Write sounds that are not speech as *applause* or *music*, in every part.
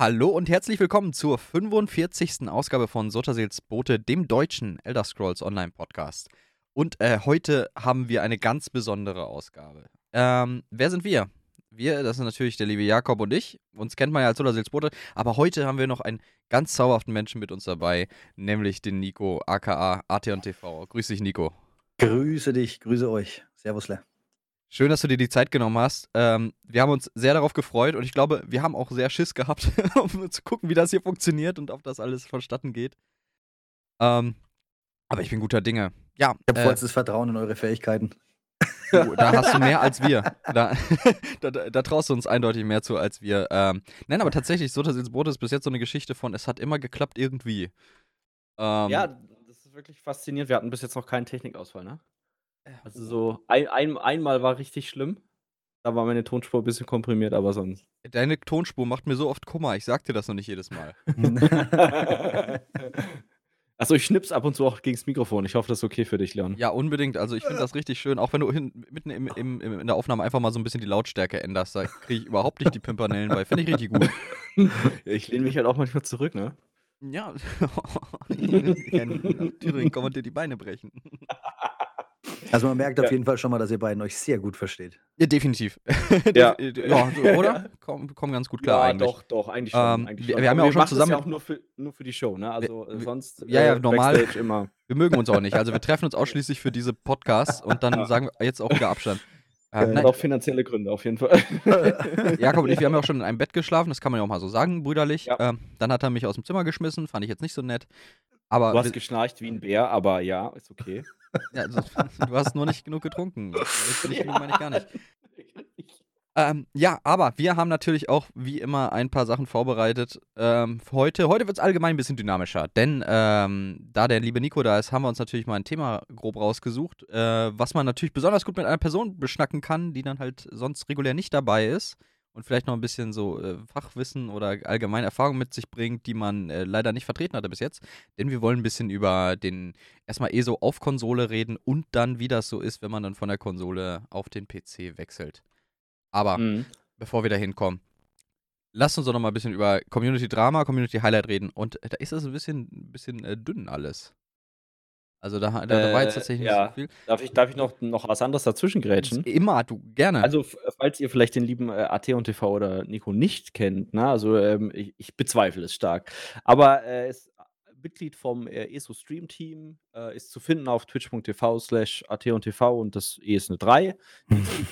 Hallo und herzlich willkommen zur 45. Ausgabe von Sotterseels Bote, dem deutschen Elder Scrolls Online Podcast. Und äh, heute haben wir eine ganz besondere Ausgabe. Ähm, wer sind wir? Wir, das sind natürlich der liebe Jakob und ich. Uns kennt man ja als Sotterseels Bote. Aber heute haben wir noch einen ganz zauberhaften Menschen mit uns dabei, nämlich den Nico, aka AT TV. Grüß dich, Nico. Grüße dich, grüße euch. Servus, Le. Schön, dass du dir die Zeit genommen hast. Ähm, wir haben uns sehr darauf gefreut und ich glaube, wir haben auch sehr Schiss gehabt, *laughs* um zu gucken, wie das hier funktioniert und ob das alles vonstatten geht. Ähm, aber ich bin guter Dinge. Ja. Ich habe äh, vollstes Vertrauen in eure Fähigkeiten. Du, da hast du mehr als wir. *laughs* *laughs* Da, da, da, traust du uns eindeutig mehr zu als wir. Ähm, nein, aber tatsächlich, so das Brot ist bis jetzt so eine Geschichte von, es hat immer geklappt irgendwie. Ähm, ja, das ist wirklich faszinierend. Wir hatten bis jetzt noch keinen Technikausfall, ne? Also so ein, ein, einmal war richtig schlimm. Da war meine Tonspur ein bisschen komprimiert, aber sonst. Deine Tonspur macht mir so oft Kummer. Ich sag dir das noch nicht jedes Mal. *laughs* Achso, ich schnips ab und zu auch gegen das Mikrofon. Ich hoffe, das ist okay für dich, Leon. Ja, unbedingt. Also ich finde *laughs* das richtig schön. Auch wenn du hin, mitten im, im, im, in der Aufnahme einfach mal so ein bisschen die Lautstärke änderst, da kriege ich überhaupt nicht die Pimpernellen bei. Finde ich richtig gut. *laughs* Ja, ich lehne mich halt auch manchmal zurück, ne? Ja. Thüringen kommt dir die Beine brechen. Also man merkt auf jeden Fall schon mal, dass ihr beiden euch sehr gut versteht. Ja, definitiv. *laughs* Ja. ja, so, oder? Kommen komm ganz gut klar ja, eigentlich. doch, doch, eigentlich schon. Ähm, eigentlich wir, wir haben ja auch schon zusammen. Das ja auch nur für, nur für die Show, ne? Also wir, sonst. Ja, ja, äh, normal. Immer. Wir mögen uns auch nicht. Also wir *laughs* treffen uns ausschließlich für diese Podcasts und dann sagen wir jetzt auch wieder Abstand. *laughs* Ähm, äh, auch finanzielle Gründe auf jeden Fall. Jakob und ich, wir haben ja auch schon in einem Bett geschlafen, das kann man ja auch mal so sagen, brüderlich. Ja. Ähm, dann hat er mich aus dem Zimmer geschmissen, fand ich jetzt nicht so nett. Aber du hast geschnarcht wie ein Bär, aber ja, ist okay. Ja, also, *laughs* du hast nur nicht genug getrunken. Das ja. meine ich gar nicht. Ähm, ja, aber wir haben natürlich auch wie immer ein paar Sachen vorbereitet. Ähm, heute heute wird es allgemein ein bisschen dynamischer, denn ähm, da der liebe Nico da ist, haben wir uns natürlich mal ein Thema grob rausgesucht, äh, was man natürlich besonders gut mit einer Person beschnacken kann, die dann halt sonst regulär nicht dabei ist und vielleicht noch ein bisschen so äh, Fachwissen oder allgemeine Erfahrung mit sich bringt, die man äh, leider nicht vertreten hatte bis jetzt. Denn wir wollen ein bisschen über den erstmal ESO auf Konsole reden und dann, wie das so ist, wenn man dann von der Konsole auf den PC wechselt. Aber mhm. bevor wir da hinkommen, lasst uns doch noch mal ein bisschen über Community Drama, Community Highlight reden. Und da ist das ein bisschen, ein bisschen äh, dünn alles. Also da, da, da war jetzt äh, tatsächlich ja. nicht so viel. Darf ich, darf ich noch, noch was anderes dazwischen grätschen? Immer, du, gerne. Also, falls ihr vielleicht den lieben äh, AT und TV oder Nico nicht kennt, ne, also ähm, ich, ich, bezweifle es stark. Aber er äh, ist Mitglied vom äh, ESO Stream Team, äh, ist zu finden auf twitch.tv slash AT und TV und das E ist eine 3.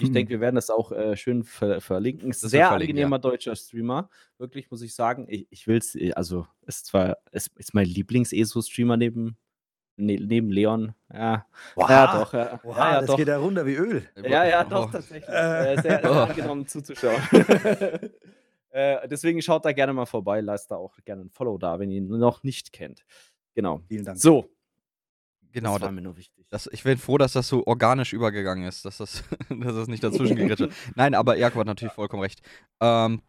ich denke, wir werden das auch äh, schön ver verlinken. Ist sehr angenehmer ja. deutscher Streamer. Wirklich, muss ich sagen. Ich, ich will es, äh, also, ist zwar, es ist mein Lieblings-ESO-Streamer neben Ne, neben Leon. Ja, wow. ja doch. Ja, wow, ja, das doch. geht ja runter wie Öl. Ja, ja, doch, oh. tatsächlich. Äh, sehr, sehr *laughs* angenommen zuzuschauen. *laughs* äh, deswegen schaut da gerne mal vorbei. Lasst da auch gerne ein Follow da, wenn ihr ihn noch nicht kennt. Genau. Vielen Dank. So. Genau, das war mir nur wichtig. Das, ich bin froh, dass das so organisch übergegangen ist, dass das, *laughs* dass das nicht dazwischen gegrätscht hat. Nein, aber Erko hat natürlich vollkommen recht. Ähm,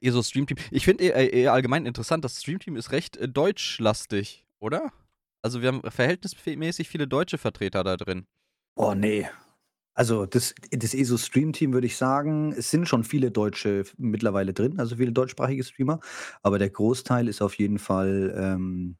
ESO Streamteam. Ich finde eher, eher, allgemein interessant, das Streamteam ist recht äh, deutschlastig, oder? Also wir haben verhältnismäßig viele deutsche Vertreter da drin. Oh, nee. Also das, das ESO-Stream-Team würde ich sagen, es sind schon viele Deutsche mittlerweile drin, also viele deutschsprachige Streamer, aber der Großteil ist auf jeden Fall, ähm,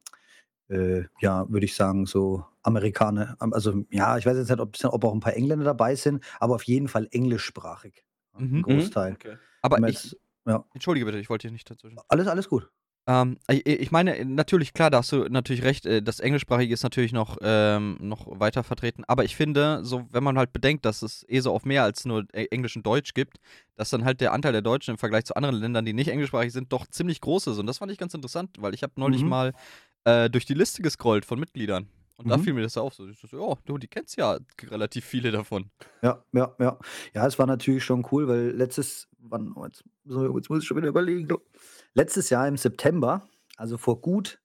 äh, ja, würde ich sagen, so Amerikaner. Also ja, ich weiß jetzt nicht, ob, ob auch ein paar Engländer dabei sind, aber auf jeden Fall englischsprachig. Mhm. Ein mhm. Großteil. Okay. Aber ich, ja. entschuldige bitte, ich wollte hier nicht dazwischen. Alles, alles gut. Ähm, ich meine, natürlich, klar, da hast du natürlich recht, äh, das Englischsprachige ist natürlich noch, ähm, noch weiter vertreten, aber ich finde, so, wenn man halt bedenkt, dass es eh so auf mehr als nur e-, Englisch und Deutsch gibt, dass dann halt der Anteil der Deutschen im Vergleich zu anderen Ländern, die nicht englischsprachig sind, doch ziemlich groß ist. Und das fand ich ganz interessant, weil ich habe neulich mhm. mal äh, durch die Liste gescrollt von Mitgliedern. Und mhm. da fiel mir das auf. So, ich so, oh, du, die kennst ja relativ viele davon. Ja, ja, ja. Ja, es war natürlich schon cool, weil letztes, wann, jetzt, jetzt muss ich schon wieder überlegen, letztes Jahr im September, also vor gut,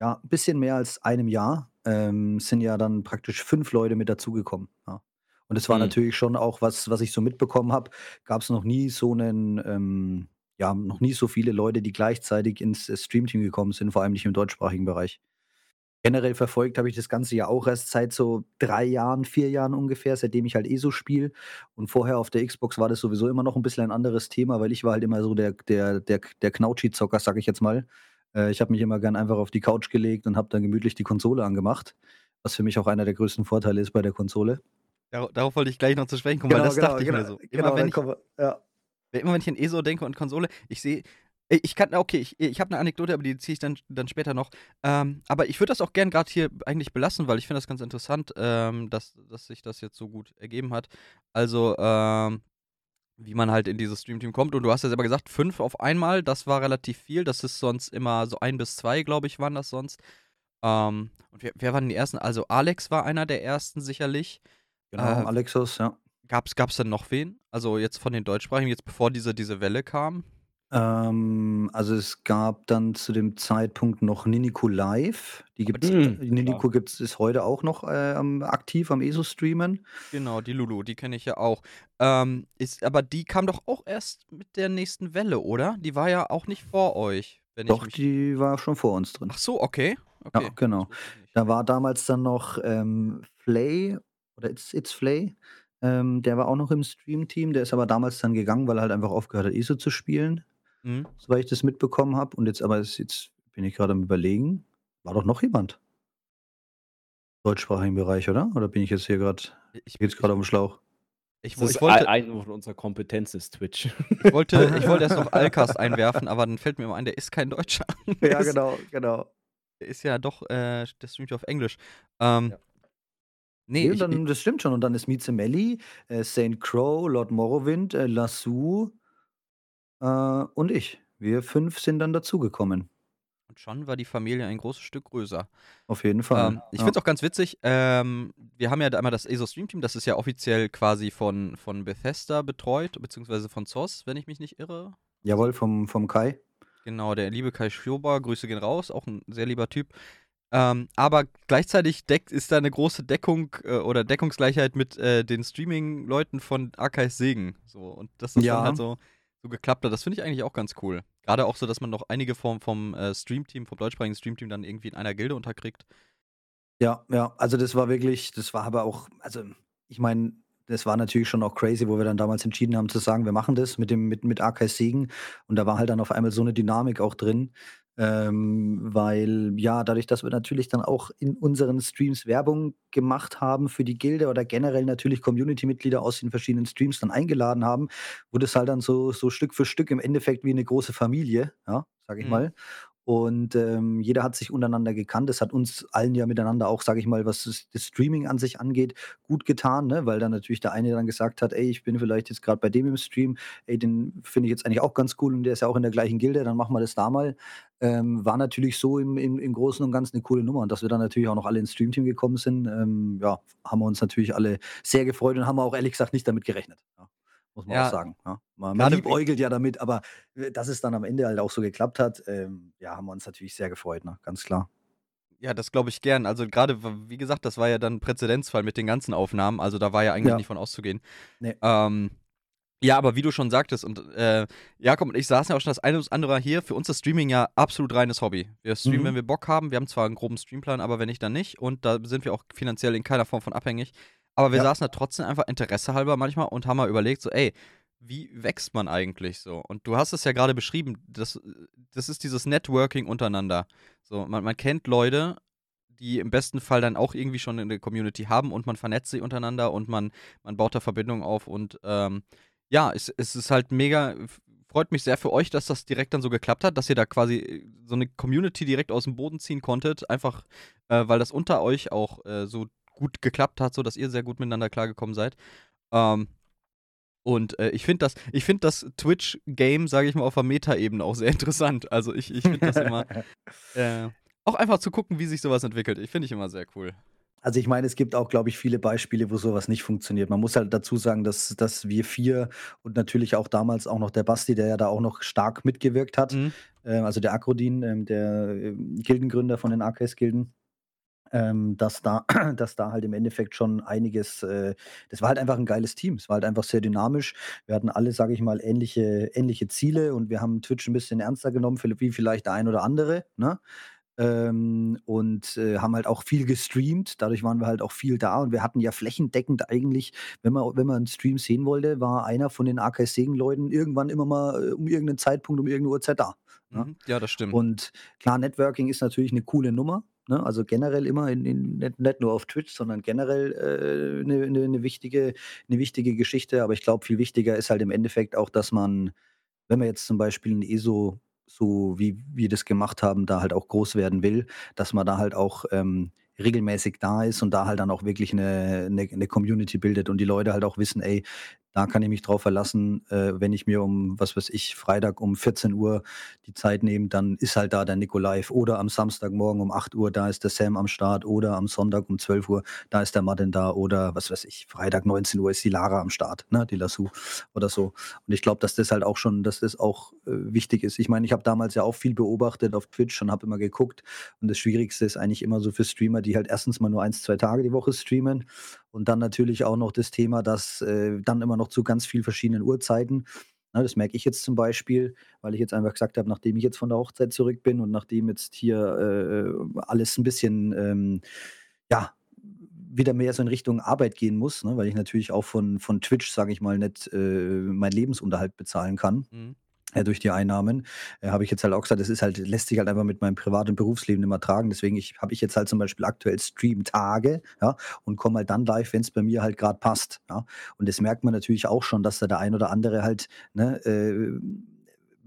ja, ein bisschen mehr als einem Jahr, ähm, sind ja dann praktisch fünf Leute mit dazugekommen. Ja. Und es war mhm. natürlich schon auch was, was ich so mitbekommen habe, gab es noch nie so einen, ähm, ja, noch nie so viele Leute, die gleichzeitig ins äh, Streamteam gekommen sind, vor allem nicht im deutschsprachigen Bereich. Generell verfolgt habe ich das Ganze ja auch erst seit so drei Jahren, vier Jahren ungefähr, seitdem ich halt ESO spiele. Und vorher auf der Xbox war das sowieso immer noch ein bisschen ein anderes Thema, weil ich war halt immer so der, der, der, der Knautschi-Zocker, sag ich jetzt mal. Äh, ich habe mich immer gern einfach auf die Couch gelegt und habe dann gemütlich die Konsole angemacht, was für mich auch einer der größten Vorteile ist bei der Konsole. Dar darauf wollte ich gleich noch zu sprechen kommen, weil Genau, das genau, dachte ich mir genau, so. Immer genau, wenn ich ja. immer wenn ich an ESO denke und Konsole, ich sehe ich ich kann okay, ich ich habe 'ne Anekdote, aber die ziehe ich dann dann später noch. Ähm, aber ich würde das auch gern grad hier eigentlich belassen, weil ich finde das ganz interessant, ähm, dass dass sich das jetzt so gut ergeben hat. Also, ähm, wie man halt in dieses Streamteam kommt und du hast ja selber gesagt, 5 auf einmal, das war relativ viel. Das ist sonst immer so 1 bis 2, glaube ich, waren das sonst. Ähm, und wer wer waren die Ersten? Also, Alex war einer der Ersten sicherlich. Genau, Äh, Alexos, ja. gab's gab's denn noch wen? Also, jetzt von den Deutschsprachigen, jetzt bevor diese diese Welle kam? Ähm, also, es gab dann zu dem Zeitpunkt noch Ninico Live. Die gibt's die Mhm, äh, klar. Gibt's ist heute auch noch, ähm, aktiv am ESO-Streamen. Genau, die Lulu, die kenne ich ja auch. Ähm, ist aber die kam doch auch erst mit der nächsten Welle, oder? Die war ja auch nicht vor euch, wenn ich Doch, mich die war schon vor uns drin. Ach so, okay. Ja, Okay, genau. das wusste ich nicht. Da war damals dann noch, ähm, Flay oder It's It's Flay, ähm, der war auch noch im Streamteam. Der ist aber damals dann gegangen, weil er halt einfach aufgehört hat, ESO zu spielen, Mhm. soweit ich das mitbekommen habe. Und jetzt aber ist jetzt bin ich grade am Überlegen, war doch noch jemand deutschsprachigen Bereich, oder? Oder bin ich jetzt hier grad I ich jetzt ich grad aufm Schlauch? ich Das ich wollte eine von unserer Kompetenz ist Twitch. *laughs* ich wollte ich wollte erst noch *laughs* Alcast einwerfen, aber dann fällt mir immer ein, der ist kein Deutscher. Der *laughs* Ja, ist genau, genau. der ist ja doch, äh der streamt ja auf Englisch. Ähm, Ja. ne, Ne, und ich dann das stimmt schon. Und dann ist Mizemelli, äh, Saint Crow, Lord Morrowind, äh, Lasso, äh, und ich. Wir 5 sind dann dazugekommen. und schon war die Familie ein großes Stück größer. Auf jeden Fall, Ähm, ich ja. finde es auch ganz witzig, ähm, wir haben ja da einmal das ESO Stream Team, das ist ja offiziell quasi von von Bethesda betreut, beziehungsweise von ZOS, wenn ich mich nicht irre. Jawohl, vom vom Kai. Genau, der liebe Kai Schober, Grüße gehen raus, auch 'n sehr lieber Typ. Ähm, aber gleichzeitig deckt ist da 'ne große Deckung, äh, oder Deckungsgleichheit mit, äh, den Streaming-Leuten von Archive Segen, so. Und das dann Ja. halt so so geklappt hat, das finde ich eigentlich auch ganz cool. Grade auch so, dass man noch einige vom vom, äh, Streamteam vom deutschsprachigen Streamteam dann irgendwie in einer Gilde unterkriegt. Ja, ja, also das war wirklich das war aber auch also, ich meine, das war natürlich schon auch crazy, wo wir dann damals entschieden haben zu sagen: „Wir machen das mit dem mit mit Archive Segen.“ Und da war halt dann auf einmal so 'ne Dynamik auch drin, ähm, weil ja, dadurch, dass wir natürlich dann auch in unseren Streams Werbung gemacht haben für die Gilde oder generell natürlich Community-Mitglieder aus den verschiedenen Streams dann eingeladen haben, wurde es halt dann so so Stück für Stück im Endeffekt wie 'ne große Familie, ja, sage ich Mhm. mal. Und, ähm, jeder hat sich untereinander gekannt. Das hat uns allen ja miteinander auch, sage ich mal, was das das Streaming an sich angeht, gut getan, ne? Weil dann natürlich der eine dann gesagt hat: „Ey, ich bin vielleicht jetzt grad bei dem im Stream. Ey, den finde ich jetzt eigentlich auch ganz cool und der ist ja auch in der gleichen Gilde, dann machen wir das da mal.“ Ähm, war natürlich so im im im Großen und Ganzen 'ne coole Nummer. Und dass wir dann natürlich auch noch alle ins Streamteam gekommen sind, ähm, ja, haben wir uns natürlich alle sehr gefreut und haben auch ehrlich gesagt nicht damit gerechnet, ja, muss man auch Ja. sagen, ja. Man man Grade liebäugelt ja damit, aber, äh, dass es dann am Ende halt auch so geklappt hat, ähm, ja, haben wir uns natürlich sehr gefreut, ne, ganz klar. Ja, das glaube ich gern. Also, grade w wie gesagt, das war ja dann Präzedenzfall mit den ganzen Aufnahmen, also, da war ja eigentlich Ja. nicht von auszugehen. Ne. Ähm, ja, aber wie du schon sagtest und, äh, Jakob und ich saßen ja auch schon das eine oder andere hier. Für uns ist Streaming ja absolut reines Hobby. Wir streamen, wenn Mhm. wir Bock haben. Wir haben zwar 'n groben Streamplan, aber wenn nicht, dann nicht. Und da sind wir auch finanziell in keiner Form von abhängig. Aber wir Ja. saßen da trotzdem einfach interessehalber manchmal und haben mal überlegt so: „Ey, wie wächst man eigentlich so?“ Und du hast es ja grade beschrieben, das äh, das ist dieses Networking untereinander. So, man man kennt Leute, die im besten Fall dann auch irgendwie schon 'ne Community haben und man vernetzt sich untereinander und man man baut da Verbindungen auf und, ähm, ja, es es ist halt mega freut mich sehr für euch, dass das direkt dann so geklappt hat, dass ihr da quasi, äh, so 'ne Community direkt aus'm Boden ziehen konntet, einfach, äh, weil das unter euch auch, äh, so gut geklappt hat, sodass ihr sehr gut miteinander klargekommen seid. Ähm, und, äh, ich finde das ich finde das Twitch-Game, sage ich mal, auf der Metaebene auch sehr *laughs* interessant. Also, ich ich finde das immer, *laughs* äh auch einfach zu gucken, wie sich so was entwickelt. Ich finde ich immer sehr cool. Also, ich meine, es gibt auch, glaube ich, viele Beispiele, wo so was nicht funktioniert. Man muss halt dazu sagen, dass dass wir 4 und natürlich auch damals auch noch der Basti, der ja da auch noch stark mitgewirkt hat, Mhm. ähm, also der Akrodin, ähm, der, ähm, Gildengründer von den Arcade-Gilden, ähm, dass da *clears throat* dass da halt im Endeffekt schon einiges äh, das war halt einfach 'n geiles Team. Es war halt einfach sehr dynamisch. Wir hatten alle, sage ich mal, ähnliche ähnliche Ziele und wir haben Twitch 'n bisschen ernster genommen, wie vielleicht der ein oder andere, ne? ähm, und äh, haben halt auch viel gestreamt. Dadurch waren wir halt auch viel da und wir hatten ja flächendeckend eigentlich, wenn man, wenn man einen Stream sehen wollte, war einer von den AK Segen-Leuten irgendwann immer mal äh, um irgendeinen Zeitpunkt, um irgendeine Uhrzeit da. Ja, mhm. ja das stimmt. Und klar, Networking ist natürlich eine coole Nummer. Ne? Also generell immer, in, in, nicht, nicht, nur auf Twitch, sondern generell äh, eine, eine, eine, wichtige, eine wichtige Geschichte. Aber ich glaube, viel wichtiger ist halt im Endeffekt auch, dass man, wenn man jetzt zum Beispiel ein ESO so wie wir das gemacht haben, da halt auch groß werden will, dass man da halt auch ähm, regelmäßig da ist und da halt dann auch wirklich eine, eine, eine Community bildet und die Leute halt auch wissen, ey, da kann ich mich drauf verlassen, äh, wenn ich mir um, was weiß ich, Freitag um 14 Uhr die Zeit nehme, dann ist halt da der Nico live. Oder am Samstagmorgen um 8 Uhr, da ist der Sam am Start. Oder am Sonntag um 12 Uhr, da ist der Martin da. Oder was weiß ich, Freitag 19 Uhr ist die Lara am Start, ne, die Lassou oder so. Und ich glaube, dass das halt auch schon, dass das auch äh, wichtig ist. Ich meine, ich habe damals ja auch viel beobachtet auf Twitch und habe immer geguckt. Und das Schwierigste ist eigentlich immer so für Streamer, die halt erstens mal nur eins, zwei Tage die Woche streamen und dann natürlich auch noch das Thema, dass äh, dann immer noch zu ganz vielen verschiedenen Uhrzeiten. Na, das merke ich jetzt zum Beispiel, weil ich jetzt einfach gesagt habe, nachdem ich jetzt von der Hochzeit zurück bin und nachdem jetzt hier äh, alles ein bisschen, ähm, ja, wieder mehr so in Richtung Arbeit gehen muss, ne, weil ich natürlich auch von, von Twitch, sage ich mal, nicht äh, meinen Lebensunterhalt bezahlen kann. Mhm äh, durch die Einnahmen, äh, habe ich jetzt halt auch gesagt, das ist halt, lässt sich halt einfach mit meinem Privat- und Berufsleben mehr tragen. Deswegen ich, habe ich jetzt halt zum Beispiel aktuell Stream-Tage, ja, und komme halt dann live, wenn es bei mir halt gerade passt. Ja. Und das merkt man natürlich auch schon, dass da der ein oder andere halt, ne, äh,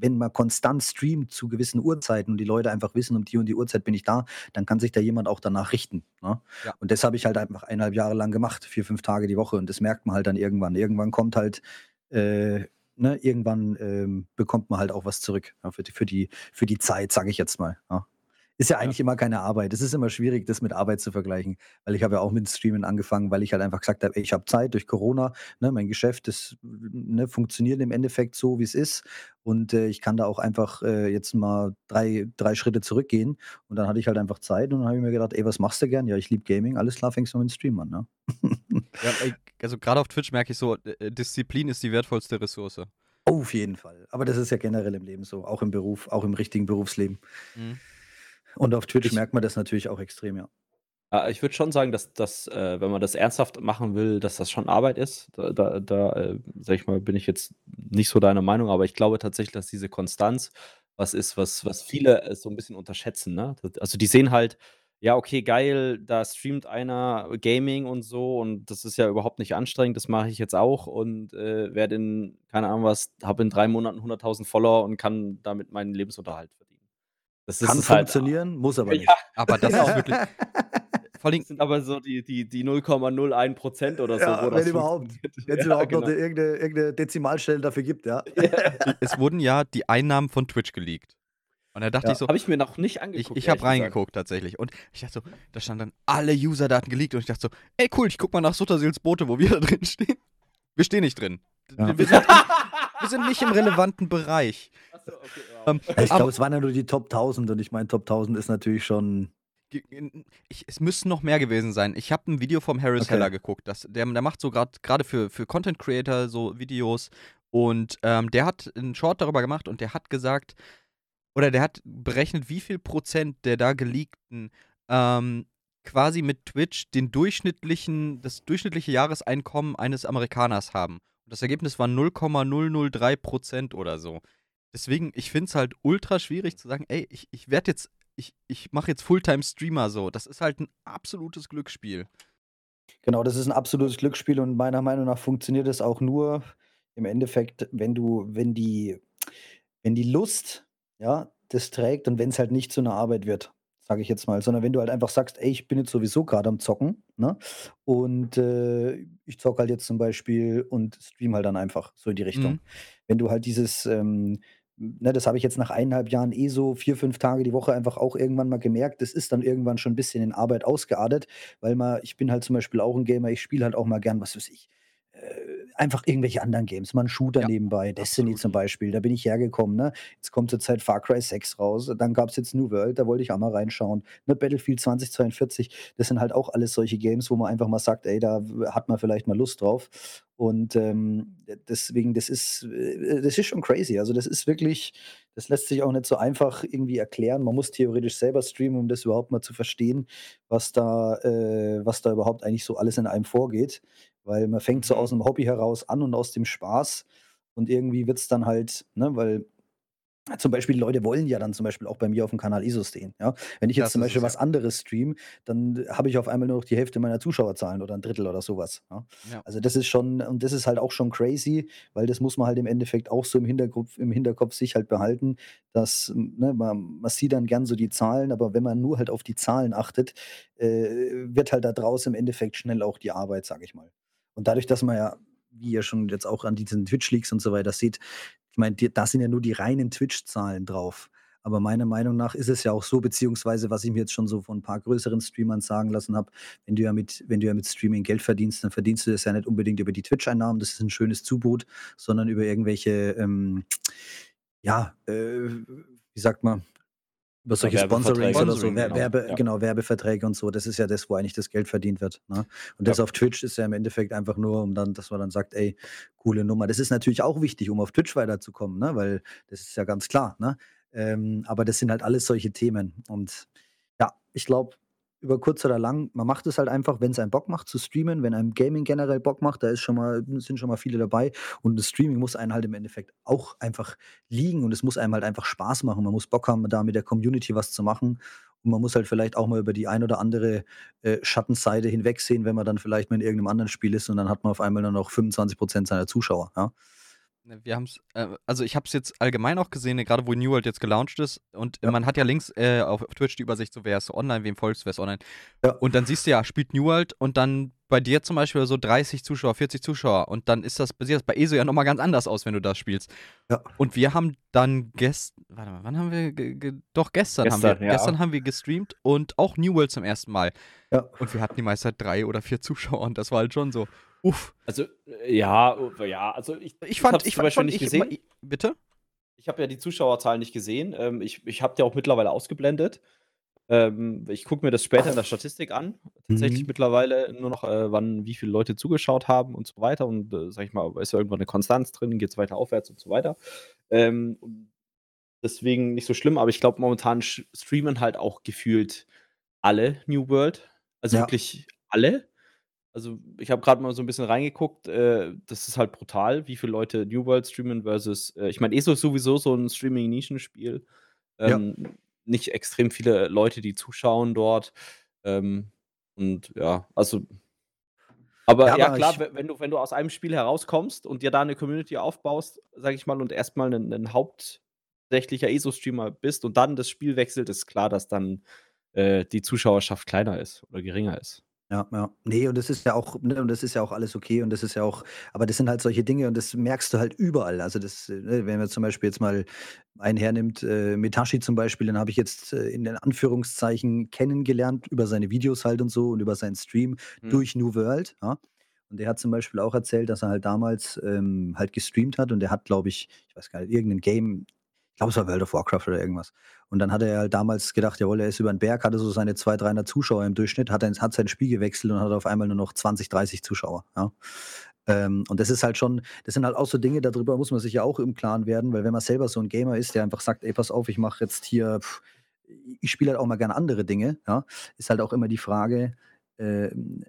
wenn man konstant streamt zu gewissen Uhrzeiten und die Leute einfach wissen, um die und die Uhrzeit bin ich da, dann kann sich da jemand auch danach richten. Ne? Ja. Und das habe ich halt einfach eineinhalb Jahre lang gemacht, vier, fünf Tage die Woche. Und das merkt man halt dann irgendwann. Irgendwann kommt halt äh, ne, irgendwann ähm, bekommt man halt auch was zurück ja, für, die, für, die, für die Zeit, sage ich jetzt mal. Ja. Ist ja eigentlich ja. immer keine Arbeit. Es ist immer schwierig, das mit Arbeit zu vergleichen, weil ich habe ja auch mit Streamen angefangen, weil ich halt einfach gesagt habe, ey, ich habe Zeit durch Corona, ne, mein Geschäft das, ne, funktioniert im Endeffekt so, wie es ist und äh, ich kann da auch einfach äh, jetzt mal drei, drei Schritte zurückgehen und dann hatte ich halt einfach Zeit und dann habe ich mir gedacht, ey, was machst du gern? Ja, ich liebe Gaming, alles klar, fängst du mit dem Stream an. Ne? *laughs* ja, also gerade auf Twitch merke ich so, äh, Disziplin ist die wertvollste Ressource. Oh, auf jeden Fall. Aber das ist ja generell im Leben so, auch im Beruf, auch im richtigen Berufsleben. Mhm. Und auf Twitch ich, merkt man das natürlich auch extrem, ja. Ich würde schon sagen, dass das, äh, wenn man das ernsthaft machen will, dass das schon Arbeit ist. Da, da, da äh, sag ich mal, bin ich jetzt nicht so deiner Meinung, aber ich glaube tatsächlich, dass diese Konstanz was ist, was, was viele äh, so ein bisschen unterschätzen. Ne? Also die sehen halt, ja, okay, geil, da streamt einer Gaming und so und das ist ja überhaupt nicht anstrengend, das mache ich jetzt auch und äh, werde in, keine Ahnung was, habe in drei Monaten 100.000 Follower und kann damit meinen Lebensunterhalt verdienen. Das Kann halt, funktionieren, muss aber nicht. Ja. Aber das ist wirklich. *laughs* Vor allem sind aber so die, die, die 0,01 Prozent oder so. Ja, wenn überhaupt. Wenn es ja, überhaupt genau. noch irgendeine, irgendeine Dezimalstelle dafür gibt, ja. Es wurden ja die Einnahmen von Twitch geleakt. Und da dachte ja. ich so. Habe ich mir noch nicht angeguckt. Ich, ich habe reingeguckt tatsächlich. Und ich dachte so, da standen dann alle User-Daten geleakt. Und ich dachte so, ey cool, ich guck mal nach Sutterseels Boote, wo wir *laughs* da drin stehen. Wir stehen nicht drin. Ja. Wir, sind, wir, sind, nicht im relevanten Bereich. Okay, wow. ähm, ich glaube, es waren ja nur die Top 1000 und ich meine, Top 1000 ist natürlich schon. Ich, es müssten noch mehr gewesen sein. Ich habe ein Video vom Harris okay. Heller geguckt. Das, der, der macht so gerade für, für Content Creator so Videos. Und ähm, der hat einen Short darüber gemacht und der hat gesagt, oder der hat berechnet, wie viel Prozent der da geleakten ähm, quasi mit Twitch den durchschnittlichen, das durchschnittliche Jahreseinkommen eines Amerikaners haben. Und das Ergebnis war 0,003 Prozent oder so. Deswegen, ich finde es halt ultra schwierig zu sagen, ey, ich, ich werde jetzt, ich, ich mache jetzt Fulltime-Streamer so. Das ist halt ein absolutes Glücksspiel. Genau, das ist ein absolutes Glücksspiel und meiner Meinung nach funktioniert es auch nur im Endeffekt, wenn du, wenn die, wenn die Lust, ja, das trägt und wenn es halt nicht zu einer Arbeit wird sage ich jetzt mal, sondern wenn du halt einfach sagst, ey, ich bin jetzt sowieso gerade am Zocken, ne? Und äh, ich zocke halt jetzt zum Beispiel und stream halt dann einfach so in die Richtung. Mhm. Wenn du halt dieses, ähm, ne, das habe ich jetzt nach eineinhalb Jahren eh so vier, fünf Tage die Woche einfach auch irgendwann mal gemerkt, das ist dann irgendwann schon ein bisschen in Arbeit ausgeartet, weil mal, ich bin halt zum Beispiel auch ein Gamer, ich spiele halt auch mal gern, was weiß ich, einfach irgendwelche anderen Games, mal 'n Shooter Ja, nebenbei, Destiny absolut. zum Beispiel, da bin ich hergekommen, ne? Jetzt kommt zur Zeit Far Cry 6 raus, dann gab's jetzt New World, da wollte ich auch mal reinschauen, ne? Battlefield 2042, das sind halt auch alles solche Games, wo man einfach mal sagt: „Ey, da hat man vielleicht mal Lust drauf.“ Und, ähm, deswegen, das ist äh, das ist schon crazy. Also, das ist wirklich das lässt sich auch nicht so einfach irgendwie erklären. Man muss theoretisch selber streamen, um das überhaupt mal zu verstehen, was da äh, was da überhaupt eigentlich so alles in einem vorgeht, weil man fängt so Mhm. aus'm Hobby heraus an und aus dem Spaß und irgendwie wird's dann halt ne, weil zum Beispiel Leute wollen ja dann zum Beispiel auch bei mir aufm Kanal ISO stehen, ja? Wenn ich jetzt Das zum Beispiel es, was ja. anderes streame, dann habe ich auf einmal nur noch die Hälfte meiner Zuschauerzahlen oder 1/3 oder so was, ja? Ja. Also, das ist schon und das ist halt auch schon crazy, weil das muss man halt im Endeffekt auch so im Hinterkopf im Hinterkopf sich halt behalten, dass, ne, man man sieht dann gern so die Zahlen, aber wenn man nur halt auf die Zahlen achtet, äh, wird halt da draus im Endeffekt schnell auch die Arbeit, sage ich mal. Und dadurch, dass man ja, wie ihr schon jetzt auch an diesen Twitch-Leaks und so weiter seht ich meine, da sind ja nur die reinen Twitch-Zahlen drauf. Aber meiner Meinung nach ist es ja auch so, beziehungsweise was ich mir jetzt schon so von 'n paar größeren Streamern sagen lassen habe, wenn du ja mit wenn du ja mit Streaming Geld verdienst, dann verdienst du das ja nicht unbedingt über die Twitch-Einnahmen, das ist 'n schönes Zubrot, sondern über irgendwelche, ähm, ja, äh, wie sagt man, über Ja, solche Werbeverträge. Sponsorings oder so, Sponsoring, Wer genau. Werbe Ja. genau, Werbeverträge und so. Das ist ja das, wo eigentlich das Geld verdient wird, ne? Und das Ja. auf Twitch ist ja im Endeffekt einfach nur, um dann dass man dann sagt: „Ey, coole Nummer.“ Das ist natürlich auch wichtig, um auf Twitch weiterzukommen, ne, weil das ist ja ganz klar, ne? Ähm, aber das sind halt alles solche Themen. Und ja, ich glaube, über kurz oder lang, man macht es halt einfach, wenn's einem Bock macht zu streamen, wenn einem Gaming generell Bock macht, da ist schon mal sind schon mal viele dabei. Und das Streaming muss einen halt im Endeffekt auch einfach liegen und es muss einem halt einfach Spaß machen. Man muss Bock haben, da mit der Community was zu machen. Und man muss halt vielleicht auch mal über die ein oder andere, äh, Schattenseite hinwegsehen, wenn man dann vielleicht mal in irgend 'nem anderen Spiel ist und dann hat man auf einmal nur noch 25% seiner Zuschauer, ja? Ne, wir haben's äh, also, ich habe es jetzt allgemein auch gesehen, ne, grade wo New World jetzt gelauncht ist und Ja. man hat ja links, äh, auf Twitch die Übersicht, so wer ist online, wem folgst, wer ist online. Ja. Und dann siehst du ja, spielt New World und dann bei dir zum Beispiel so 30 Zuschauer, 40 Zuschauer und dann ist das sieht das bei ESO ja noch mal ganz anders aus, wenn du das spielst. Ja. Und wir haben dann gest warte mal, wann haben wir ge ge doch gestern haben Gestern, wir ja. gestern haben wir gestreamt und auch New World zum ersten Mal. Ja. Und wir hatten die meiste Zeit 3 oder 4 Zuschauer und das war halt schon so, uff. Also, äh, ja, oh, ja, also ich Ich fand ich fand schon nicht ich gesehen. i bitte? Ich habe ja die Zuschauerzahlen nicht gesehen. Ähm, ich ich habe die auch mittlerweile ausgeblendet. Ähm, ich gucke mir das später in der Statistik an. Tatsächlich Mhm. mittlerweile nur noch, äh, wann wie viele Leute zugeschaut haben und so weiter und, äh, sage ich mal, ist ja irgendwann 'ne Konstanz drin, geht's weiter aufwärts und so weiter. Ähm, deswegen nicht so schlimm, aber ich glaube, momentan streamen halt auch gefühlt alle New World, also Ja. wirklich alle. Also, ich habe grad mal so 'n bisschen reingeguckt, äh, das ist halt brutal, wie viele Leute New World streamen versus äh, ich meine, ESO ist sowieso so 'n Streaming-Nischenspiel. Ja. Ähm, nicht extrem viele Leute, die zuschauen dort. Ähm, und ja, also aber Ja, ja aber klar, wenn du wenn du aus einem Spiel herauskommst und dir da 'ne Community aufbaust, sage ich mal, und erst mal 'nen 'nen hauptsächlicher ESO-Streamer bist und dann das Spiel wechselt, ist klar, dass dann, äh, die Zuschauerschaft kleiner ist oder geringer ist. Ja, ja. Ne, und das ist ja auch ne, und das ist ja auch alles okay und das ist ja auch aber das sind halt solche Dinge und das merkst du halt überall. Also, das äh, ne, wenn man zum Beispiel jetzt mal einen hernimmt, äh, Metashi zum Beispiel, den habe ich jetzt, äh, in den Anführungszeichen kennengelernt über seine Videos halt und so und über seinen Stream Mhm. durch New World, ja? Und der hat zum Beispiel auch erzählt, dass er halt damals, ähm, halt gestreamt hat und der hat, glaube ich ich weiß gar nicht, irgend 'nen Game ich glaube, es war World of Warcraft oder irgendwas. Und dann hat er halt damals gedacht, jawohl, er ist über 'n Berg, hatte so seine 200, 300 Zuschauer im Durchschnitt, hat dann hat sein Spiel gewechselt und hat auf einmal nur noch 20, 30 Zuschauer, ja? Ähm, und das ist halt schon das sind halt auch so Dinge, da drüber muss man sich ja auch im Klaren werden, weil wenn man selber so 'n Gamer ist, der einfach sagt: „Ey, pass auf, ich mache jetzt hier ich spiele halt auch mal gerne andere Dinge“, ja? Ist halt auch immer die Frage, ähm,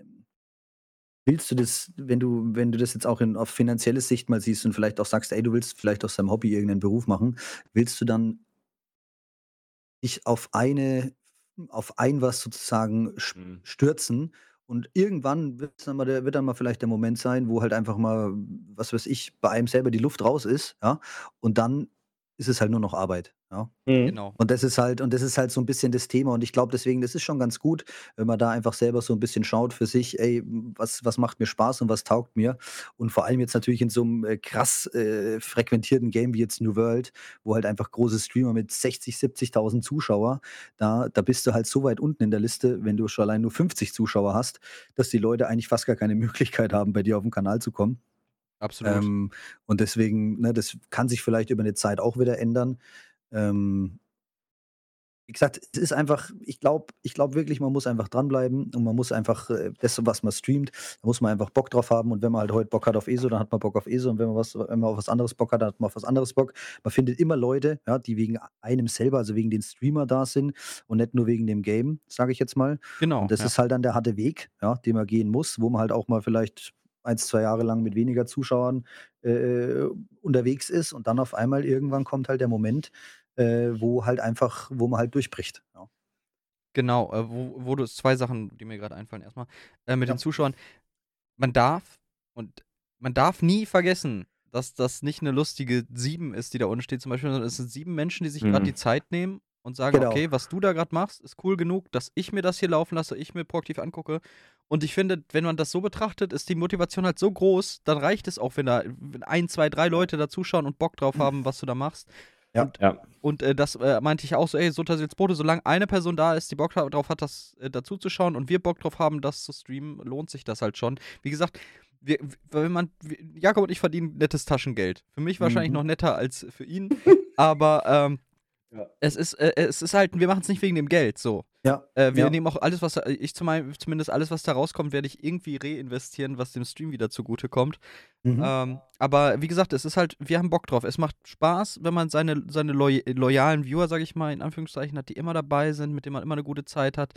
willst du das wenn du wenn du das jetzt auch in auf finanzielle Sicht mal siehst und vielleicht auch sagst: „Ey, du willst vielleicht aus deinem Hobby irgend 'nen Beruf machen“, willst du dann dich auf eine auf ein was sozusagen Mhm. stürzen und irgendwann wird's dann mal der wird dann mal vielleicht der Moment sein, wo halt einfach mal, was weiß ich, bei einem selber die Luft raus ist, ja? Und dann ist es halt nur noch Arbeit, ja? Mhm. Genau. Und das ist halt und das ist halt so 'n bisschen das Thema und ich glaube deswegen, das ist schon ganz gut, wenn man da einfach selber so 'n bisschen schaut für sich: „Ey, was was macht mir Spaß und was taugt mir?“ Und vor allem jetzt natürlich in so 'nem, äh, krass, äh, frequentierten Game wie jetzt New World, wo halt einfach große Streamer mit 60, 70.000 Zuschauer da da bist du halt so weit unten in der Liste, wenn du schon allein nur 50 Zuschauer hast, dass die Leute eigentlich fast gar keine *laughs* Möglichkeit haben, bei dir auf'n Kanal zu kommen. Absolut. Ähm, und deswegen, ne, das kann sich vielleicht über eine Zeit auch wieder ändern. Ähm, wie gesagt, es ist einfach, ich glaube ich glaube wirklich, man muss einfach dranbleiben und man muss einfach äh, das, was man streamt, da muss man einfach Bock drauf haben. Und wenn man halt heute Bock hat auf ESO, dann hat man Bock auf ESO. Und wenn man, was, wenn man auf was anderes Bock hat, dann hat man auf was anderes Bock. Man findet immer Leute, ja, die wegen einem selber, also wegen den Streamer da sind und nicht nur wegen dem Game, sage ich jetzt mal. Genau. Und das ja. ist halt dann der harte Weg, ja, den man gehen muss, wo man halt auch mal vielleicht ein, zwei Jahre lang mit weniger Zuschauern äh, unterwegs ist und dann auf einmal irgendwann kommt halt der Moment, äh, wo halt einfach, wo man halt durchbricht. Ja. Genau, äh, wo, wo du zwei Sachen, die mir gerade einfallen, erstmal. Äh, mit Ja. den Zuschauern. Man darf und man darf nie vergessen, dass das nicht eine lustige sieben ist, die da unten steht, zum Beispiel, sondern es sind sieben Menschen, die sich gerade Mhm. die Zeit nehmen und sagen, Genau. okay, was du da gerade machst, ist cool genug, dass ich mir das hier laufen lasse, ich mir proaktiv angucke. Und ich finde, wenn man das so betrachtet, ist die Motivation halt so groß, dann reicht es auch, wenn da ein, zwei, drei Leute da zuschauen und Bock drauf haben, was du da machst. Ja. Und Ja. und äh, das äh, meinte ich auch so, ey, Sotasils Bote, solange eine Person da ist, die Bock drauf hat, das äh, dazu zu schauen und wir Bock drauf haben, das zu streamen, lohnt sich das halt schon. Wie gesagt, wir, wenn man, wir- Jakob und ich verdienen nettes Taschengeld. Für mich wahrscheinlich Mhm. noch netter als für ihn, *laughs* aber ähm, Ja. es ist, äh, es ist halt, wir machen es nicht wegen dem Geld, so. Ja, Äh, wir Ja. nehmen auch alles, was da, ich zum, zumindest alles, was da rauskommt, werde ich irgendwie reinvestieren, was dem Stream wieder zugute kommt. mhm. Ähm, aber wie gesagt, es ist halt, wir haben Bock drauf. Es macht Spaß, wenn man seine, seine loy loyalen Viewer, sag ich mal, in Anführungszeichen hat, die immer dabei sind, mit denen man immer eine gute Zeit hat.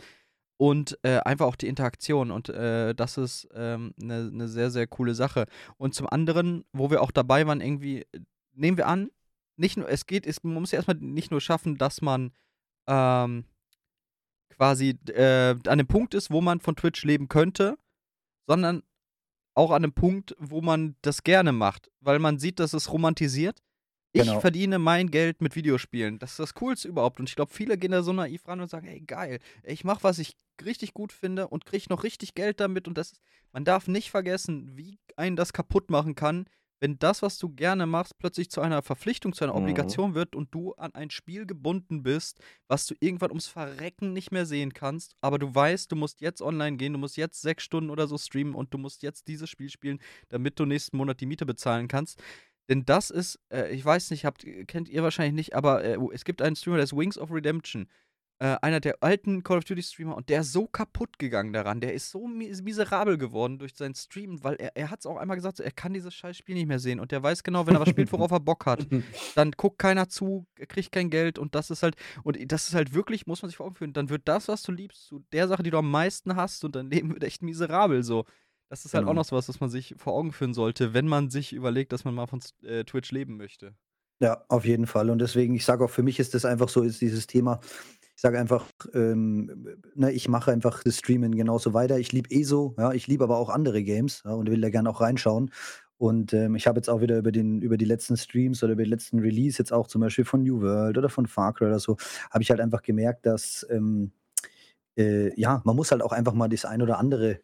Und äh, einfach auch die Interaktion. Und äh, das ist eine ähm, ne sehr, sehr coole Sache. Und zum anderen, wo wir auch dabei waren, irgendwie, äh, nehmen wir an, nicht nur, es geht, es, man muss ja erstmal nicht nur schaffen, dass man ähm, quasi äh, an einem Punkt ist, wo man von Twitch leben könnte, sondern auch an einem Punkt, wo man das gerne macht, weil man sieht, dass es romantisiert. Ich Genau. verdiene mein Geld mit Videospielen. Das ist das Coolste überhaupt. Und ich glaube, viele gehen da so naiv ran und sagen, ey, geil, ich mache, was ich richtig gut finde und kriege noch richtig Geld damit. Und das ist, man darf nicht vergessen, wie einen das kaputt machen kann, wenn das, was du gerne machst, plötzlich zu einer Verpflichtung, zu einer Mhm. Obligation wird und du an ein Spiel gebunden bist, was du irgendwann ums Verrecken nicht mehr sehen kannst, aber du weißt, du musst jetzt online gehen, du musst jetzt sechs Stunden oder so streamen und du musst jetzt dieses Spiel spielen, damit du nächsten Monat die Miete bezahlen kannst. Denn das ist, äh, ich weiß nicht, habt, kennt ihr wahrscheinlich nicht, aber äh, es gibt einen Streamer, der ist Wings of Redemption. Äh, einer der alten Call of Duty Streamer und der ist so kaputt gegangen daran. Der ist so mi miserabel geworden durch seinen Stream, weil er, er hat es auch einmal gesagt, so, er kann dieses scheiß Spiel nicht mehr sehen. Und der weiß genau, wenn er was spielt, worauf er Bock hat, *laughs* dann guckt keiner zu, er kriegt kein Geld und das ist halt, und das ist halt wirklich, muss man sich vor Augen führen, dann wird das, was du liebst, zu der Sache, die du am meisten hast und dein Leben wird echt miserabel so. Das ist halt Genau. auch noch so was, was man sich vor Augen führen sollte, wenn man sich überlegt, dass man mal von äh, Twitch leben möchte. Ja, auf jeden Fall. Und deswegen, ich sage auch, für mich ist das einfach so, ist dieses Thema, ich sage einfach, ähm, ne, ich mache einfach das Streamen genauso weiter. Ich liebe ESO, ja, ich liebe aber auch andere Games ja, und will da gerne auch reinschauen. Und ähm, ich habe jetzt auch wieder über, den, über die letzten Streams oder über die letzten Release, jetzt auch zum Beispiel von New World oder von Far Cry oder so, habe ich halt einfach gemerkt, dass ähm, äh, ja, man muss halt auch einfach mal das ein oder andere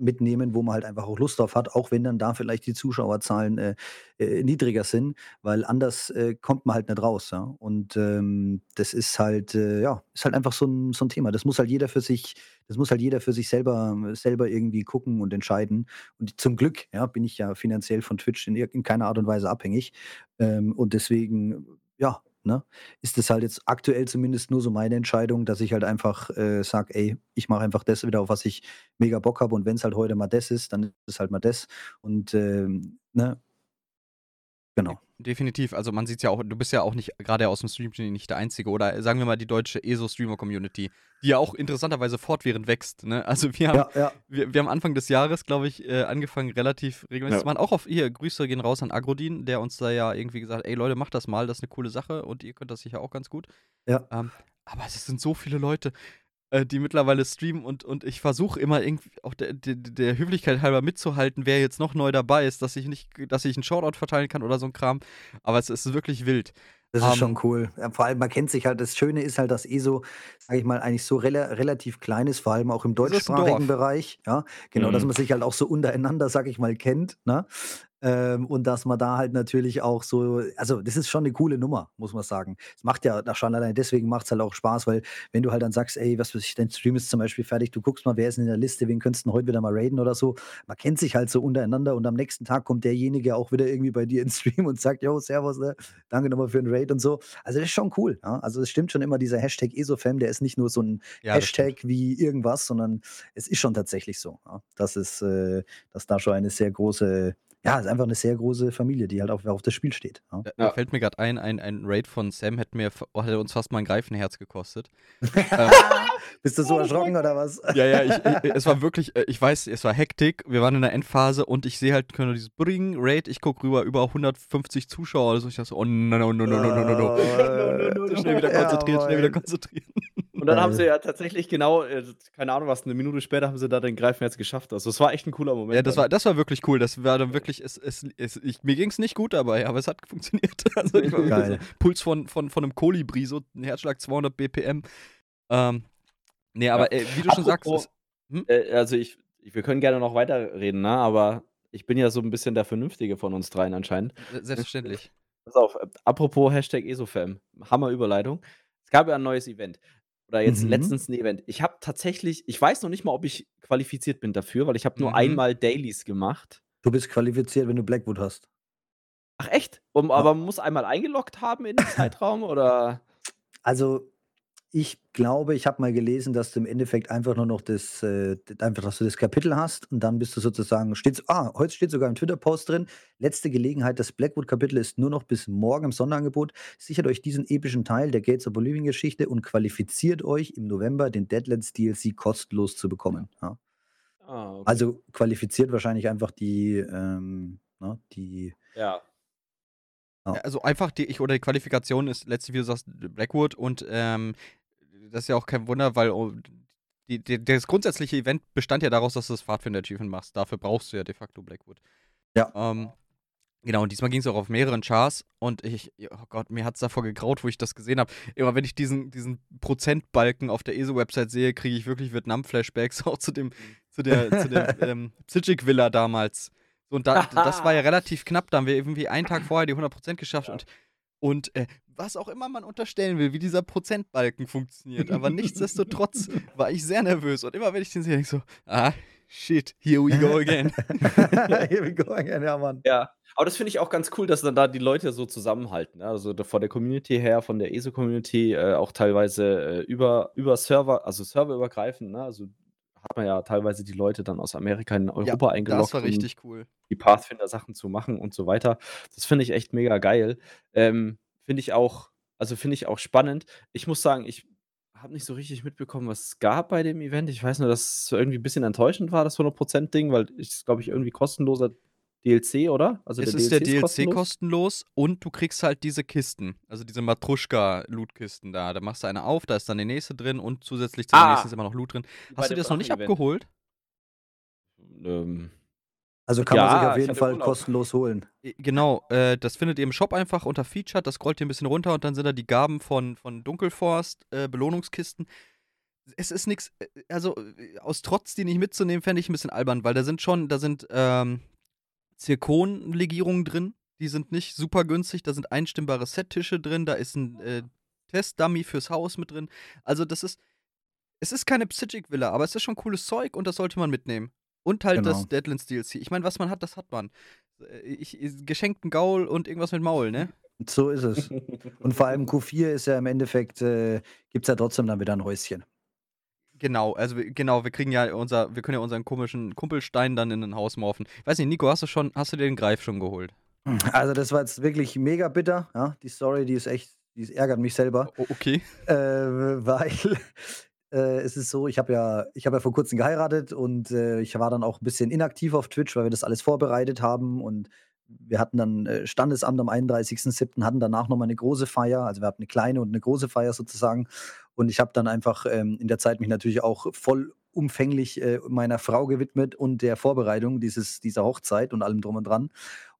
mitnehmen, wo man halt einfach auch Lust drauf hat, auch wenn dann da vielleicht die Zuschauerzahlen äh, äh, niedriger sind, weil anders äh, kommt man halt nicht raus. Ja? Und ähm, das ist halt, äh, ja, ist halt einfach so ein, so ein Thema. Das muss halt jeder für sich, das muss halt jeder für sich selber, selber irgendwie gucken und entscheiden. Und zum Glück, ja, bin ich ja finanziell von Twitch in, in keiner Art und Weise abhängig. Ähm, und deswegen, ja, ne, ist das halt jetzt aktuell zumindest nur so meine Entscheidung, dass ich halt einfach äh, sage, ey, ich mache einfach das wieder, auf was ich mega Bock habe. Und wenn es halt heute mal das ist, dann ist es halt mal das. Und ähm, ne, genau. Definitiv. Also man sieht ja auch, du bist ja auch nicht gerade aus dem Stream nicht der Einzige. Oder sagen wir mal die deutsche ESO-Streamer-Community, die ja auch interessanterweise fortwährend wächst. Ne? Also wir haben, Ja, ja, wir, wir haben Anfang des Jahres, glaube ich, äh, angefangen, relativ regelmäßig Ja. zu machen. Auch auf hier, Grüße gehen raus an Agrodin, der uns da ja irgendwie gesagt hat, ey Leute, macht das mal, das ist eine coole Sache und ihr könnt das sicher auch ganz gut. ja. Ähm, aber es sind so viele Leute, äh, die mittlerweile streamen und, und ich versuche immer irgendwie auch der, der, der Höflichkeit halber mitzuhalten, wer jetzt noch neu dabei ist, dass ich nicht, dass ich einen Shoutout verteilen kann oder so ein Kram. Aber es ist wirklich wild. Das ist Ähm, schon cool. Vor allem, man kennt sich halt, das Schöne ist halt, dass ESO, sage ich mal, eigentlich so rela relativ klein ist, vor allem auch im deutschsprachigen. Bereich. Ja, genau, dass Mhm. man sich halt auch so untereinander, sage ich mal, kennt. Ne? Ähm, und dass man da halt natürlich auch so, also das ist schon eine coole Nummer, muss man sagen. Es macht ja schon allein deswegen macht es halt auch Spaß, weil wenn du halt dann sagst, ey, was weiß ich, dein Stream ist zum Beispiel fertig, du guckst mal, wer ist in der Liste, wen könntest du heute wieder mal raiden oder so. Man kennt sich halt so untereinander und am nächsten Tag kommt derjenige auch wieder irgendwie bei dir ins Stream und sagt, yo, servus, ne? danke nochmal für den Raid und so. Also das ist schon cool. Ja? Also es stimmt schon immer, dieser Hashtag ESOFam, der ist nicht nur so ein ja, Hashtag wie irgendwas, sondern es ist schon tatsächlich so, ja? dass, es, äh, dass da schon eine sehr große ja, ist einfach eine sehr große Familie, die halt auch auf das Spiel steht. Ja. Da, da fällt mir gerade ein, ein, ein Raid von Sam hätte mir hätte uns fast mal ein Greifenherz gekostet. *laughs* ähm, Bist du so erschrocken oder was? *laughs* Ja, ja, ich, ich, es war wirklich, äh, ich weiß, es war Hektik. Wir waren in der Endphase und ich sehe halt können dieses Bring Raid. Ich gucke rüber, über 150 Zuschauer. Also ich dachte so, oh no, no, no, no, no, no, no, no. *laughs* Schnell wieder konzentrieren, schnell wieder konzentrieren. Dann haben sie ja tatsächlich genau, äh, keine Ahnung was, eine Minute später haben sie da den Greifenherz geschafft. Also es war echt ein cooler Moment. Ja, das war, das war wirklich cool. Das war dann wirklich, es, es, es, ich, mir ging es nicht gut dabei, aber es hat *laughs* funktioniert. *laughs* Also ich war Geil. So Puls von, von, von einem Kolibri, so ein Herzschlag 200 BPM. Ähm, nee, aber ja. äh, wie du schon Apropos, sagst. Hm? Äh, also ich, ich, wir können gerne noch weiterreden, ne? aber ich bin ja so ein bisschen der Vernünftige von uns dreien anscheinend. Selbstverständlich. Pass auf, äh, apropos Hashtag ESOFam, Hammer-Überleitung. Es gab ja ein neues Event. Oder jetzt Mhm. letztens ein Event. Ich habe tatsächlich ich weiß noch nicht mal, ob ich qualifiziert bin dafür, weil ich habe nur Mhm. einmal Dailies gemacht. Du bist qualifiziert, wenn du Blackwood hast. Ach echt? Um, Ja. aber man muss einmal eingeloggt haben in den *laughs* Zeitraum oder? Also ich glaube, ich habe mal gelesen, dass du im Endeffekt einfach nur noch das, äh, einfach, dass du das Kapitel hast und dann bist du sozusagen, steht, ah, heute steht sogar im Twitter-Post drin, letzte Gelegenheit, das Blackwood-Kapitel ist nur noch bis morgen im Sonderangebot. Sichert euch diesen epischen Teil der Gates of Bolivien Geschichte und qualifiziert euch im November den Deadlands DLC kostenlos zu bekommen. Ja. Ah, okay. Also qualifiziert wahrscheinlich einfach die, ähm, na, ne, die ja. Ja. Also einfach die, ich oder die Qualifikation ist letztlich, wie du sagst, Blackwood und ähm, das ist ja auch kein Wunder, weil oh, die, die, das grundsätzliche Event bestand ja daraus, dass du das Pfadfinder-Achievement machst. Dafür brauchst du ja de facto Blackwood. Ja. Ähm, genau, und diesmal ging es auch auf mehreren Chars und ich, oh Gott, mir hat es davor gegraut, wo ich das gesehen habe. Immer wenn ich diesen, diesen Prozentbalken auf der ESO-Website sehe, kriege ich wirklich Vietnam-Flashbacks *laughs* auch zu dem, zu der, zu der *laughs* ähm, Psychic-Villa damals. Und da, *laughs* das war ja relativ knapp, da haben wir irgendwie einen Tag vorher die 100% geschafft ja. und und äh, was auch immer man unterstellen will, wie dieser Prozentbalken funktioniert. Aber nichtsdestotrotz *laughs* war ich sehr nervös. Und immer wenn ich den sehe, denke ich so, ah, shit, here we go *laughs* again. here we go again, ja, Mann. Ja, aber das finde ich auch ganz cool, dass dann da die Leute so zusammenhalten. Ne? Also von der Community her, von der ESO-Community, äh, auch teilweise äh, über, über Server, also serverübergreifend. Ne? Also hat man ja teilweise die Leute dann aus Amerika in Europa ja, eingeloggt. Das war richtig cool. Die Pathfinder-Sachen zu machen und so weiter. Das finde ich echt mega geil. Ähm, finde ich auch, also finde ich auch spannend. Ich muss sagen, ich habe nicht so richtig mitbekommen, was es gab bei dem Event. Ich weiß nur, dass es irgendwie ein bisschen enttäuschend war, das 100%-Ding, weil es, glaube ich, irgendwie kostenloser DLC, oder? Also es der ist DLC der DLC kostenlos? kostenlos? und du kriegst halt diese Kisten, also diese Matruschka-Loot-Kisten da. Da machst du eine auf, da ist dann die nächste drin und zusätzlich zu ah, der nächsten ist immer noch Loot drin. Hast du dir das noch nicht abgeholt? Ähm, also kann ja, man sich auf jeden Fall kostenlos holen. Genau, äh, das findet ihr im Shop einfach unter Featured, das scrollt ihr ein bisschen runter und dann sind da die Gaben von, von Dunkelforst, äh, Belohnungskisten es ist nichts, äh, also äh, aus Trotz, die nicht mitzunehmen, fände ich ein bisschen albern, weil da sind schon, da sind ähm, Zirkonlegierungen drin. Die sind nicht super günstig. Da sind einstimmbare Settische drin. Da ist ein äh, Testdummy fürs Haus mit drin. Also, das ist. Es ist keine Psychic Villa, aber es ist schon cooles Zeug und das sollte man mitnehmen. Und halt genau. das Deadlands DLC. Ich meine, was man hat, das hat man. Äh, ich, geschenkten Gaul und irgendwas mit Maul, ne? So ist es. *laughs* und vor allem Q4 ist ja im Endeffekt, äh, gibt es ja trotzdem dann wieder ein Häuschen. Genau, also genau, wir kriegen ja unser, wir können ja unseren komischen Kumpelstein dann in ein Haus morphen. Weiß nicht, Nico, hast du schon, hast du dir den Greif schon geholt? Also das war jetzt wirklich mega bitter, ja. Die Story, die ist echt, die ärgert mich selber. Okay. Äh, weil äh, es ist so, ich habe ja, ich ja vor kurzem geheiratet und äh, ich war dann auch ein bisschen inaktiv auf Twitch, weil wir das alles vorbereitet haben und wir hatten dann äh, Standesamt am 31.07., hatten danach nochmal eine große Feier. Also wir hatten eine kleine und eine große Feier sozusagen. Und ich habe dann einfach ähm, in der Zeit mich natürlich auch voll umfänglich äh, meiner Frau gewidmet und der Vorbereitung dieses, dieser Hochzeit und allem drum und dran.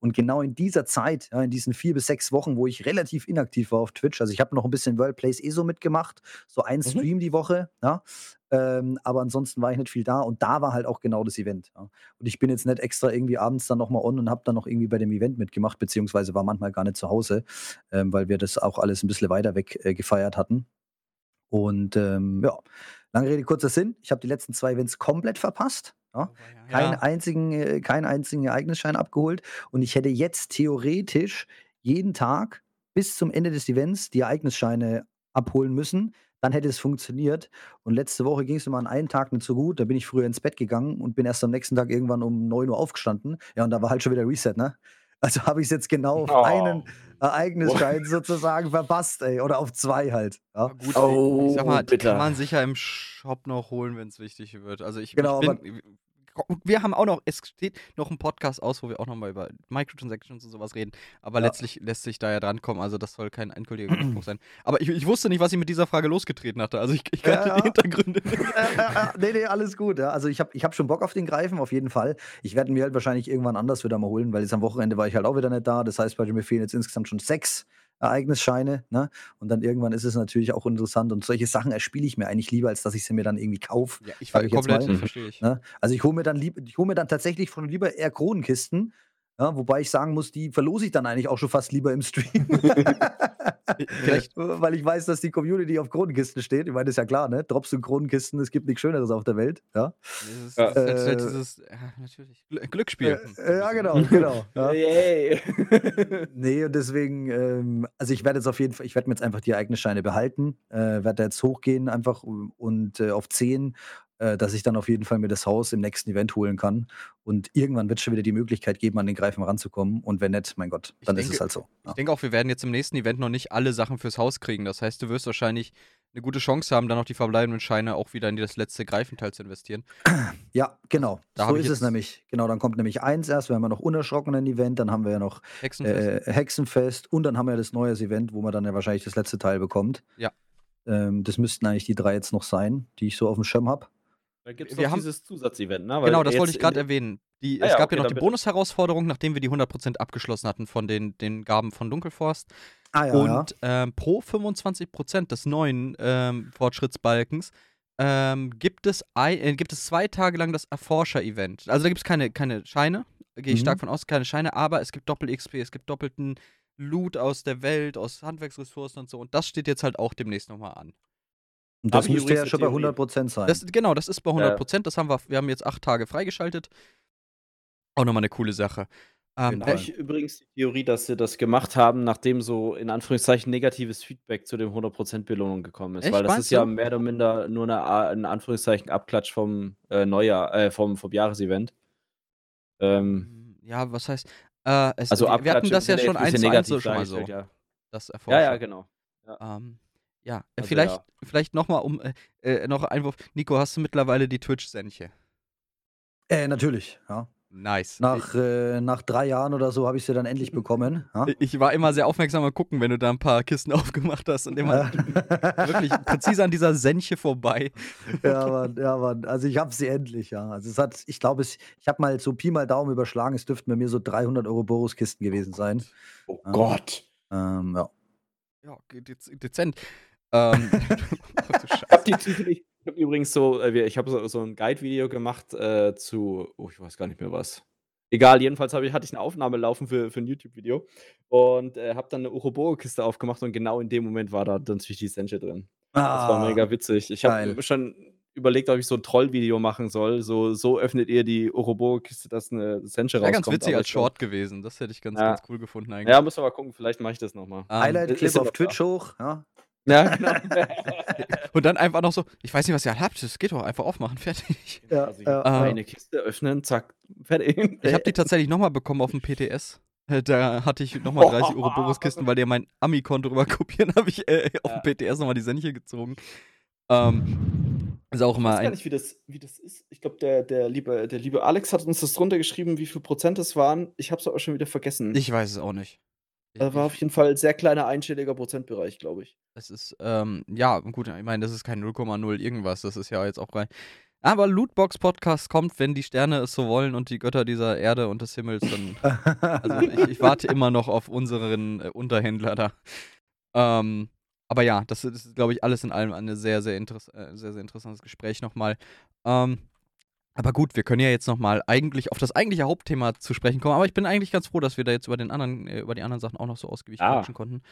Und genau in dieser Zeit, ja, in diesen vier bis sechs Wochen, wo ich relativ inaktiv war auf Twitch, also ich habe noch ein bisschen World Plays ESO mitgemacht, so ein Mhm. Stream die Woche, ja, ähm, aber ansonsten war ich nicht viel da und da war halt auch genau das Event. Ja. Und ich bin jetzt nicht extra irgendwie abends dann nochmal on und habe dann noch irgendwie bei dem Event mitgemacht, beziehungsweise war manchmal gar nicht zu Hause, ähm, weil wir das auch alles ein bisschen weiter weg äh, gefeiert hatten. Und ähm, ja, lange Rede, kurzer Sinn. Ich habe die letzten zwei Events komplett verpasst. Ja. Keinen, Ja. einzigen, äh, keinen einzigen Ereignisschein abgeholt. Und ich hätte jetzt theoretisch jeden Tag bis zum Ende des Events die Ereignisscheine abholen müssen. Dann hätte es funktioniert. Und letzte Woche ging es mir an einem Tag nicht so gut. Da bin ich früher ins Bett gegangen und bin erst am nächsten Tag irgendwann um 9 Uhr aufgestanden. Ja, und da war halt schon wieder Reset, ne? Also habe ich es jetzt genau auf einen Oh. Ereignisschein sozusagen verpasst, ey. Oder auf zwei halt. Ja. Gut, Oh, ich sag mal, die bitter. kann man sicher im Shop noch holen, wenn es wichtig wird. Also ich, Genau, ich bin, wir haben auch noch, es steht noch ein Podcast aus, wo wir auch nochmal über Microtransactions und sowas reden. Aber Ja. letztlich lässt sich da ja drankommen. Also das soll kein endgültiger Widerspruch sein. Aber ich, ich wusste nicht, was ich mit dieser Frage losgetreten hatte. Also ich, ich Ja, kannte ja. die Hintergründe nicht. *laughs* Äh, nee, nee, alles gut. Ja. Also ich habe ich hab schon Bock auf den Greifen, auf jeden Fall. Ich werde mir halt wahrscheinlich irgendwann anders wieder mal holen, weil jetzt am Wochenende war ich halt auch wieder nicht da. Das heißt, bei mir fehlen jetzt insgesamt schon sechs Ereignisscheine. Ne? Und dann irgendwann ist es natürlich auch interessant. Und solche Sachen erspiele ich mir eigentlich lieber, als dass ich sie mir dann irgendwie kaufe. Ja, ich ich jetzt komplett, verstehe ich. Ne? Also ich hole mir dann lieb, ich hole mir dann tatsächlich von lieber eher Kronenkisten. Ja, wobei ich sagen muss, die verlose ich dann eigentlich auch schon fast lieber im Stream. *laughs* Vielleicht- Weil ich weiß, dass die Community auf Kronenkisten steht. Ich meine, das ist ja klar, ne? Drops und Kronenkisten, es gibt nichts Schöneres auf der Welt. Ja, ist halt Äh, dieses, ja, natürlich, Gl- Glücksspiel. äh, ja genau, genau. Ja. Yay. *laughs* Nee, und deswegen, ähm, also ich werde jetzt auf jeden Fall, ich werde mir jetzt einfach die Ereignisscheine behalten, äh, werde da jetzt hochgehen einfach und äh, auf 10, äh, dass ich dann auf jeden Fall mir das Haus im nächsten Event holen kann. Und irgendwann wird es schon wieder die Möglichkeit geben, an den Greifen ranzukommen. Und wenn nicht, mein Gott, Ich dann ist denke- es halt so. Ich Ja, denke auch, wir werden jetzt im nächsten Event noch nicht alle Sachen fürs Haus kriegen. Das heißt, du wirst wahrscheinlich eine gute Chance haben, dann noch die verbleibenden Scheine auch wieder in das letzte Greifenteil zu investieren. *clears throat* ja genau. Da so ich ist es nämlich. Genau, dann kommt nämlich eins erst, wir haben ja noch unerschrockenen Event, dann haben wir ja noch Hexenfest. äh, Hexenfest und dann haben wir das neue Event, wo man dann ja wahrscheinlich das letzte Teil bekommt. Ja. Ähm, das müssten eigentlich die drei jetzt noch sein, die ich so auf dem Schirm habe. Da gibt es Wir noch haben- dieses Zusatzevent, ne? Weil genau, das wollte ich gerade erwähnen. Die, Ah es ja, gab okay, ja noch die. Bonus-Herausforderung, nachdem wir die 100% abgeschlossen hatten von den, den Gaben von Dunkelforst. Ah ja, ja. Und ähm, pro 25% des neuen ähm, Fortschrittsbalkens ähm, gibt, es ein, äh, gibt es zwei Tage lang das Erforscher-Event. Also da gibt es keine, keine Scheine, gehe ich Mhm. stark von aus, keine Scheine, aber es gibt Doppel-XP, es gibt doppelten Loot aus der Welt, aus Handwerksressourcen und so. Und das steht jetzt halt auch demnächst nochmal an. Und das müsste ja schon bei Theorie. 100% sein. Das, genau, das ist bei 100%. Das haben wir, wir haben jetzt acht Tage freigeschaltet. Auch nochmal eine coole Sache. Ähm, Genau. Habe ich übrigens die Theorie, dass sie das gemacht haben, nachdem so in Anführungszeichen negatives Feedback zu dem 100% Belohnung gekommen ist. Echt, Weil das meinst ist ja du? mehr oder minder nur eine, in Anführungszeichen Abklatsch vom äh, Neujahr, äh, vom, vom Jahresevent. Ähm, ja, was heißt. Äh, es, also wir, hatten Abklatsch das ja schon eins zu eins so schon mal so. Das Ja. Erforscher. ja, ja, genau. Ähm, ja, äh, Also vielleicht, ja. vielleicht nochmal um äh, äh, noch ein Einwurf. Nico, hast du mittlerweile die Twitch-Senche? Äh, natürlich, ja. Nice. Nach, äh, nach drei Jahren oder so habe ich sie dann endlich bekommen. Ja? ich, war immer sehr aufmerksam am Gucken, wenn du da ein paar Kisten *laughs* aufgemacht hast und immer *laughs* wirklich präzise an dieser Senche vorbei. *laughs* ja, Mann, ja, Mann. Also ich habe sie endlich, ja. Also es hat, ich glaube, ich habe mal so Pi mal Daumen überschlagen, es dürften bei mir so 300 Euro Boruskisten gewesen sein. Oh. Gott. Ähm, ja. Ja, dez dezent. Ähm, *laughs* *laughs* Ich habe Scheiße. die zufällig, ich hab übrigens so, äh, wir- ich habe so, so ein Guide-Video gemacht äh, zu, oh, ich weiß gar nicht mehr was. Egal, jedenfalls ich, hatte ich eine Aufnahme laufen für, für ein YouTube-Video und äh, habe dann eine Urobogo-Kiste aufgemacht und genau in dem Moment war da dann natürlich die Senche drin. Das war Ah, mega witzig. Ich habe schon überlegt, ob ich so ein Troll-Video machen soll. So, so öffnet ihr die Urobogo-Kiste, dass eine Senche Wäre rauskommt. ganz witzig als Short gewesen. Das hätte ich ganz, Ja. ganz cool gefunden eigentlich. Ja, muss aber gucken, vielleicht mache ich das nochmal. Ähm, Highlight-Clip auf Twitch hoch. Ja. Ja, *laughs* genau. und dann einfach noch so, ich weiß nicht, was ihr habt, das geht doch, einfach aufmachen, fertig. Ja, also ja, ja. eine Kiste öffnen, zack, fertig. Ich habe die tatsächlich nochmal bekommen auf dem PTS. Äh, Da hatte ich nochmal 30 *laughs* Euro Boruskisten, weil der mein Ami-Konto rüber kopieren, habe ich äh, auf dem PTS nochmal die Senche gezogen. Ähm, ist auch Ich immer weiß gar ein. nicht, wie das, wie das ist. Ich glaube, der, der, liebe, der liebe Alex hat uns das drunter geschrieben, wie viel Prozent es waren. Ich habe es aber schon wieder vergessen. Ich weiß es auch nicht. Da war auf jeden Fall ein sehr kleiner einstelliger Prozentbereich, glaube ich. Es ist, ähm, ja, gut, ich meine, das ist kein 0,0 irgendwas, das ist ja jetzt auch rein. Aber Lootbox-Podcast kommt, wenn die Sterne es so wollen und die Götter dieser Erde und des Himmels dann. also *laughs* ich, ich warte immer noch auf unseren äh, Unterhändler da. Ähm, aber ja, das, das ist, glaube ich, alles in allem ein sehr, sehr, äh, sehr, sehr interessantes Gespräch nochmal. Ähm, aber gut, wir können ja jetzt nochmal eigentlich auf das eigentliche Hauptthema zu sprechen kommen. Aber ich bin eigentlich ganz froh, dass wir da jetzt über, den anderen, äh, über die anderen Sachen auch noch so ausgiebig Ah. quatschen konnten.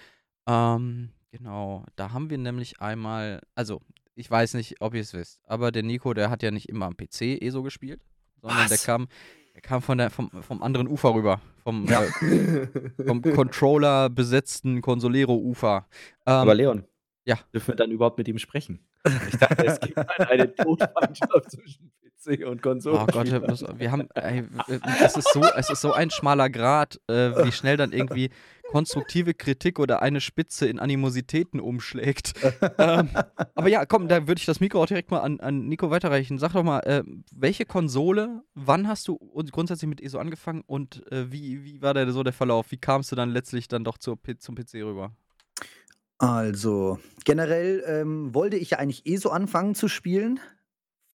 Ähm, genau, da haben wir nämlich einmal, also ich weiß nicht, ob ihr es wisst, aber der Nico, der hat ja nicht immer am PC ESO gespielt, sondern der Was? kam, der kam von der, vom, vom anderen Ufer rüber, vom, Ja. äh, vom Controller besetzten Consolero-Ufer. Ähm, Aber Leon, ja. dürfen wir dann überhaupt mit ihm sprechen? *laughs* Ich dachte, es gibt eine, eine Todfeindschaft zwischen PC und Konsole. Oh Gott, das, wir haben, ey, es ist so, es ist so ein schmaler Grad, äh, wie schnell dann irgendwie konstruktive Kritik oder eine Spitze in Animositäten umschlägt. *laughs* ähm, aber ja, komm, da würde ich das Mikro auch direkt mal an, an Nico weiterreichen. Sag doch mal, äh, welche Konsole, wann hast du uns grundsätzlich mit ESO angefangen und äh, wie, wie war da so der Verlauf? Wie kamst du dann letztlich dann doch zur, zum PC rüber? Also, generell ähm, wollte ich ja eigentlich eh so anfangen zu spielen.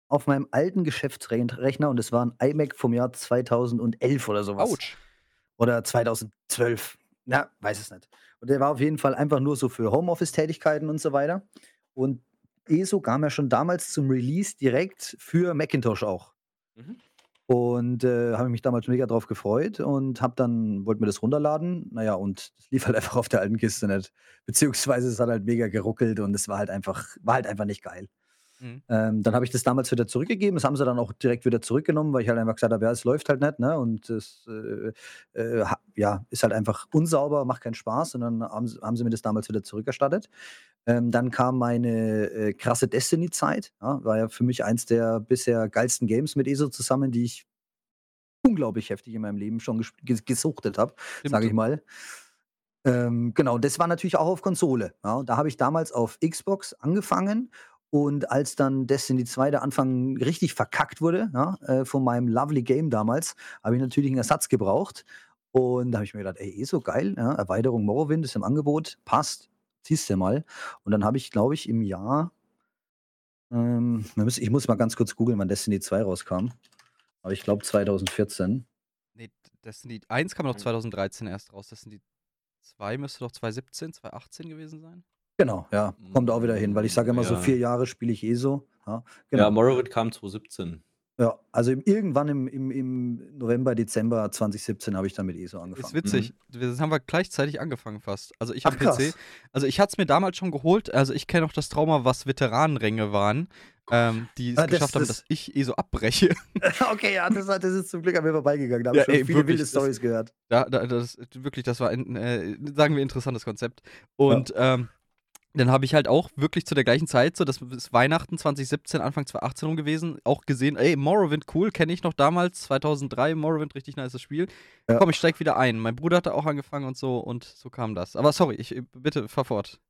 Auf meinem alten Geschäftsrechner und es war ein iMac vom Jahr 2011 oder sowas. Autsch. Oder 2012. Na, weiß es nicht. Und der war auf jeden Fall einfach nur so für Homeoffice-Tätigkeiten und so weiter. Und ESO kam ja schon damals zum Release direkt für Macintosh auch. Mhm. Und äh, habe mich damals mega drauf gefreut und habe dann, wollte mir das runterladen. Naja, und das lief halt *laughs* einfach auf der alten Kiste nicht. Beziehungsweise es hat halt mega geruckelt und es war halt einfach, war halt einfach nicht geil. Mhm. Ähm, dann habe ich das damals wieder zurückgegeben. Das haben sie dann auch direkt wieder zurückgenommen, weil ich halt einfach gesagt habe, ja, es läuft halt nicht, ne? Und es äh, äh, ja, ist halt einfach unsauber, macht keinen Spaß. Und dann haben, sie- haben sie mir das damals wieder zurückerstattet. Ähm, dann kam meine äh, krasse Destiny-Zeit. Ja, war ja für mich eins der bisher geilsten Games mit ESO zusammen, die ich unglaublich heftig in meinem Leben schon ges ges gesuchtet habe, sage ich mal. Ähm, genau, das war natürlich auch auf Konsole. Ja, und da habe ich damals auf Xbox angefangen und als dann Destiny 2 der Anfang richtig verkackt wurde, ja, äh, von meinem Lovely Game damals, habe ich natürlich einen Ersatz gebraucht. Und da habe ich mir gedacht, ey, eh so geil, ja, Erweiterung Morrowind ist im Angebot, passt, ziehst du mal. Und dann habe ich, glaube ich, im Jahr, ähm, ich muss mal ganz kurz googeln, wann Destiny 2 rauskam. Aber ich glaube 2014. Nee, Destiny 1 kam noch 2013 erst raus. Destiny 2 müsste doch 2017, 2018 gewesen sein. Genau, ja, kommt auch wieder hin, weil ich sage immer so Ja. vier Jahre spiele ich eh so. Ja, Ja, genau. Morrowind kam 2017. Ja, also im, irgendwann im, im, im November, Dezember 2017 habe ich dann mit ESO angefangen. Ist witzig. Wir haben wir gleichzeitig angefangen fast. Also ich Ach, am PC. krass. Also ich hatte es mir damals schon geholt. Also ich kenne auch das Trauma, was Veteranenränge waren, ähm, die es Ah, das- geschafft haben, das- dass ich eh so abbreche. *laughs* *laughs* okay, ja, das, das ist zum Glück an mir vorbeigegangen. Da habe Ja, ich schon ey, viele wirklich, wilde das- Stories gehört. Da, da, das, wirklich, das war ein, äh, sagen wir, interessantes Konzept. Und ähm, dann habe ich halt auch wirklich zu der gleichen Zeit, so das ist Weihnachten 2017, Anfang 2018 rum gewesen, auch gesehen, ey, Morrowind, cool, kenne ich noch damals, 2003, Morrowind, richtig nice Spiel. Ja. Komm, ich steig wieder ein. Mein Bruder hatte auch angefangen und so und so kam das. Aber sorry, ich bitte, fahr fort.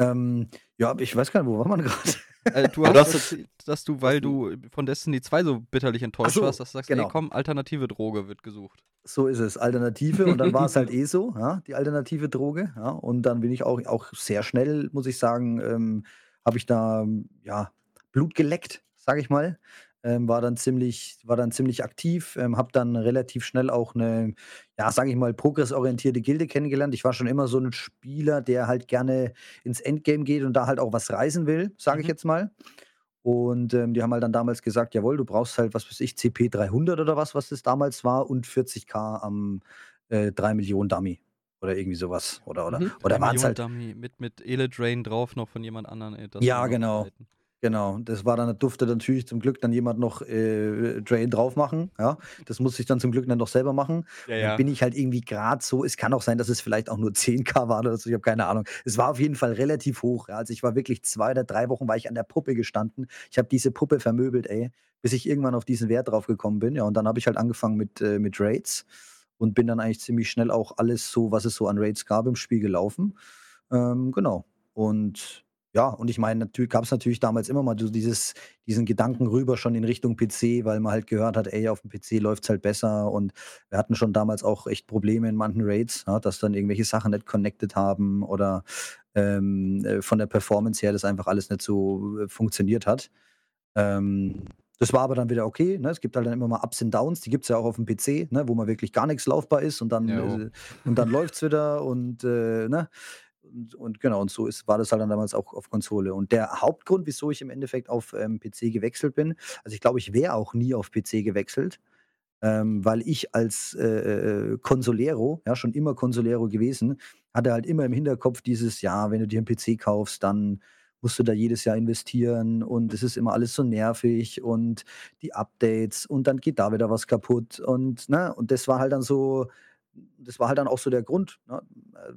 Ähm, ja, ich weiß gar nicht, wo war man gerade? Äh, du *laughs* hast erzählt, dass du, weil du von Destiny 2 so bitterlich enttäuscht so, warst, dass du sagst, genau. ey, komm, alternative Droge wird gesucht. So ist es, Alternative. Und dann war es halt *laughs* ESO, ja, die alternative Droge. Ja, und dann bin ich auch, auch sehr schnell, muss ich sagen, ähm, habe ich da ja, Blut geleckt, sage ich mal. Ähm, war dann ziemlich, war dann ziemlich aktiv, ähm, habe dann relativ schnell auch eine, ja, sage ich mal, progressorientierte Gilde kennengelernt. Ich war schon immer so ein Spieler, der halt gerne ins Endgame geht und da halt auch was reisen will, sage ich Mhm. jetzt mal. Und ähm, die haben halt dann damals gesagt, jawohl, du brauchst halt, was weiß ich, CP 300 oder was, was das damals war und 40k am äh, 3 Millionen Dummy oder irgendwie sowas. Oder, oder, Mhm. oder waren es halt, Dummy mit, mit Ele-Drain drauf noch von jemand anderem. Ey, Ja, genau. Zeiten. Genau, das war dann, durfte natürlich zum Glück dann jemand noch äh, Drain drauf machen. Ja, das musste ich dann zum Glück dann noch selber machen. Ja, Dann ja. bin ich halt irgendwie gerade so, es kann auch sein, dass es vielleicht auch nur *laughs* 10k war oder so, ich habe keine Ahnung. Es war auf jeden Fall relativ hoch. Ja. Also ich war wirklich zwei oder drei Wochen war ich an der Puppe gestanden. Ich habe diese Puppe vermöbelt, ey, bis ich irgendwann auf diesen Wert drauf gekommen bin. Ja, und dann habe ich halt angefangen mit, äh, mit Raids und bin dann eigentlich ziemlich schnell auch alles so, was es so an Raids gab, im Spiel gelaufen. Ähm, genau. Und ja, und ich meine, natürlich gab es natürlich damals immer mal so dieses, diesen Gedanken rüber schon in Richtung PC, weil man halt gehört hat, ey, auf dem PC läuft es halt besser. Und wir hatten schon damals auch echt Probleme in manchen Raids, ja, dass dann irgendwelche Sachen nicht connected haben oder ähm, äh, von der Performance her das einfach alles nicht so äh, funktioniert hat. Ähm, Das war aber dann wieder okay. Ne? Es gibt halt dann immer mal Ups und Downs, die gibt es ja auch auf dem PC, ne? wo mal wirklich gar nichts laufbar ist und dann, äh, dann läuft es wieder und, äh, ne? Und, und, genau, und so ist, war das halt dann damals auch auf Konsole. Und der Hauptgrund, wieso ich im Endeffekt auf ähm, PC gewechselt bin, also ich glaube, ich wäre auch nie auf PC gewechselt, ähm, weil ich als äh, äh, Consolero, ja, schon immer Consolero gewesen, hatte halt immer im Hinterkopf dieses, ja, wenn du dir einen PC kaufst, dann musst du da jedes Jahr investieren und es ist immer alles so nervig und die Updates und dann geht da wieder was kaputt und ne, und das war halt dann so das war halt dann auch so der Grund, ne,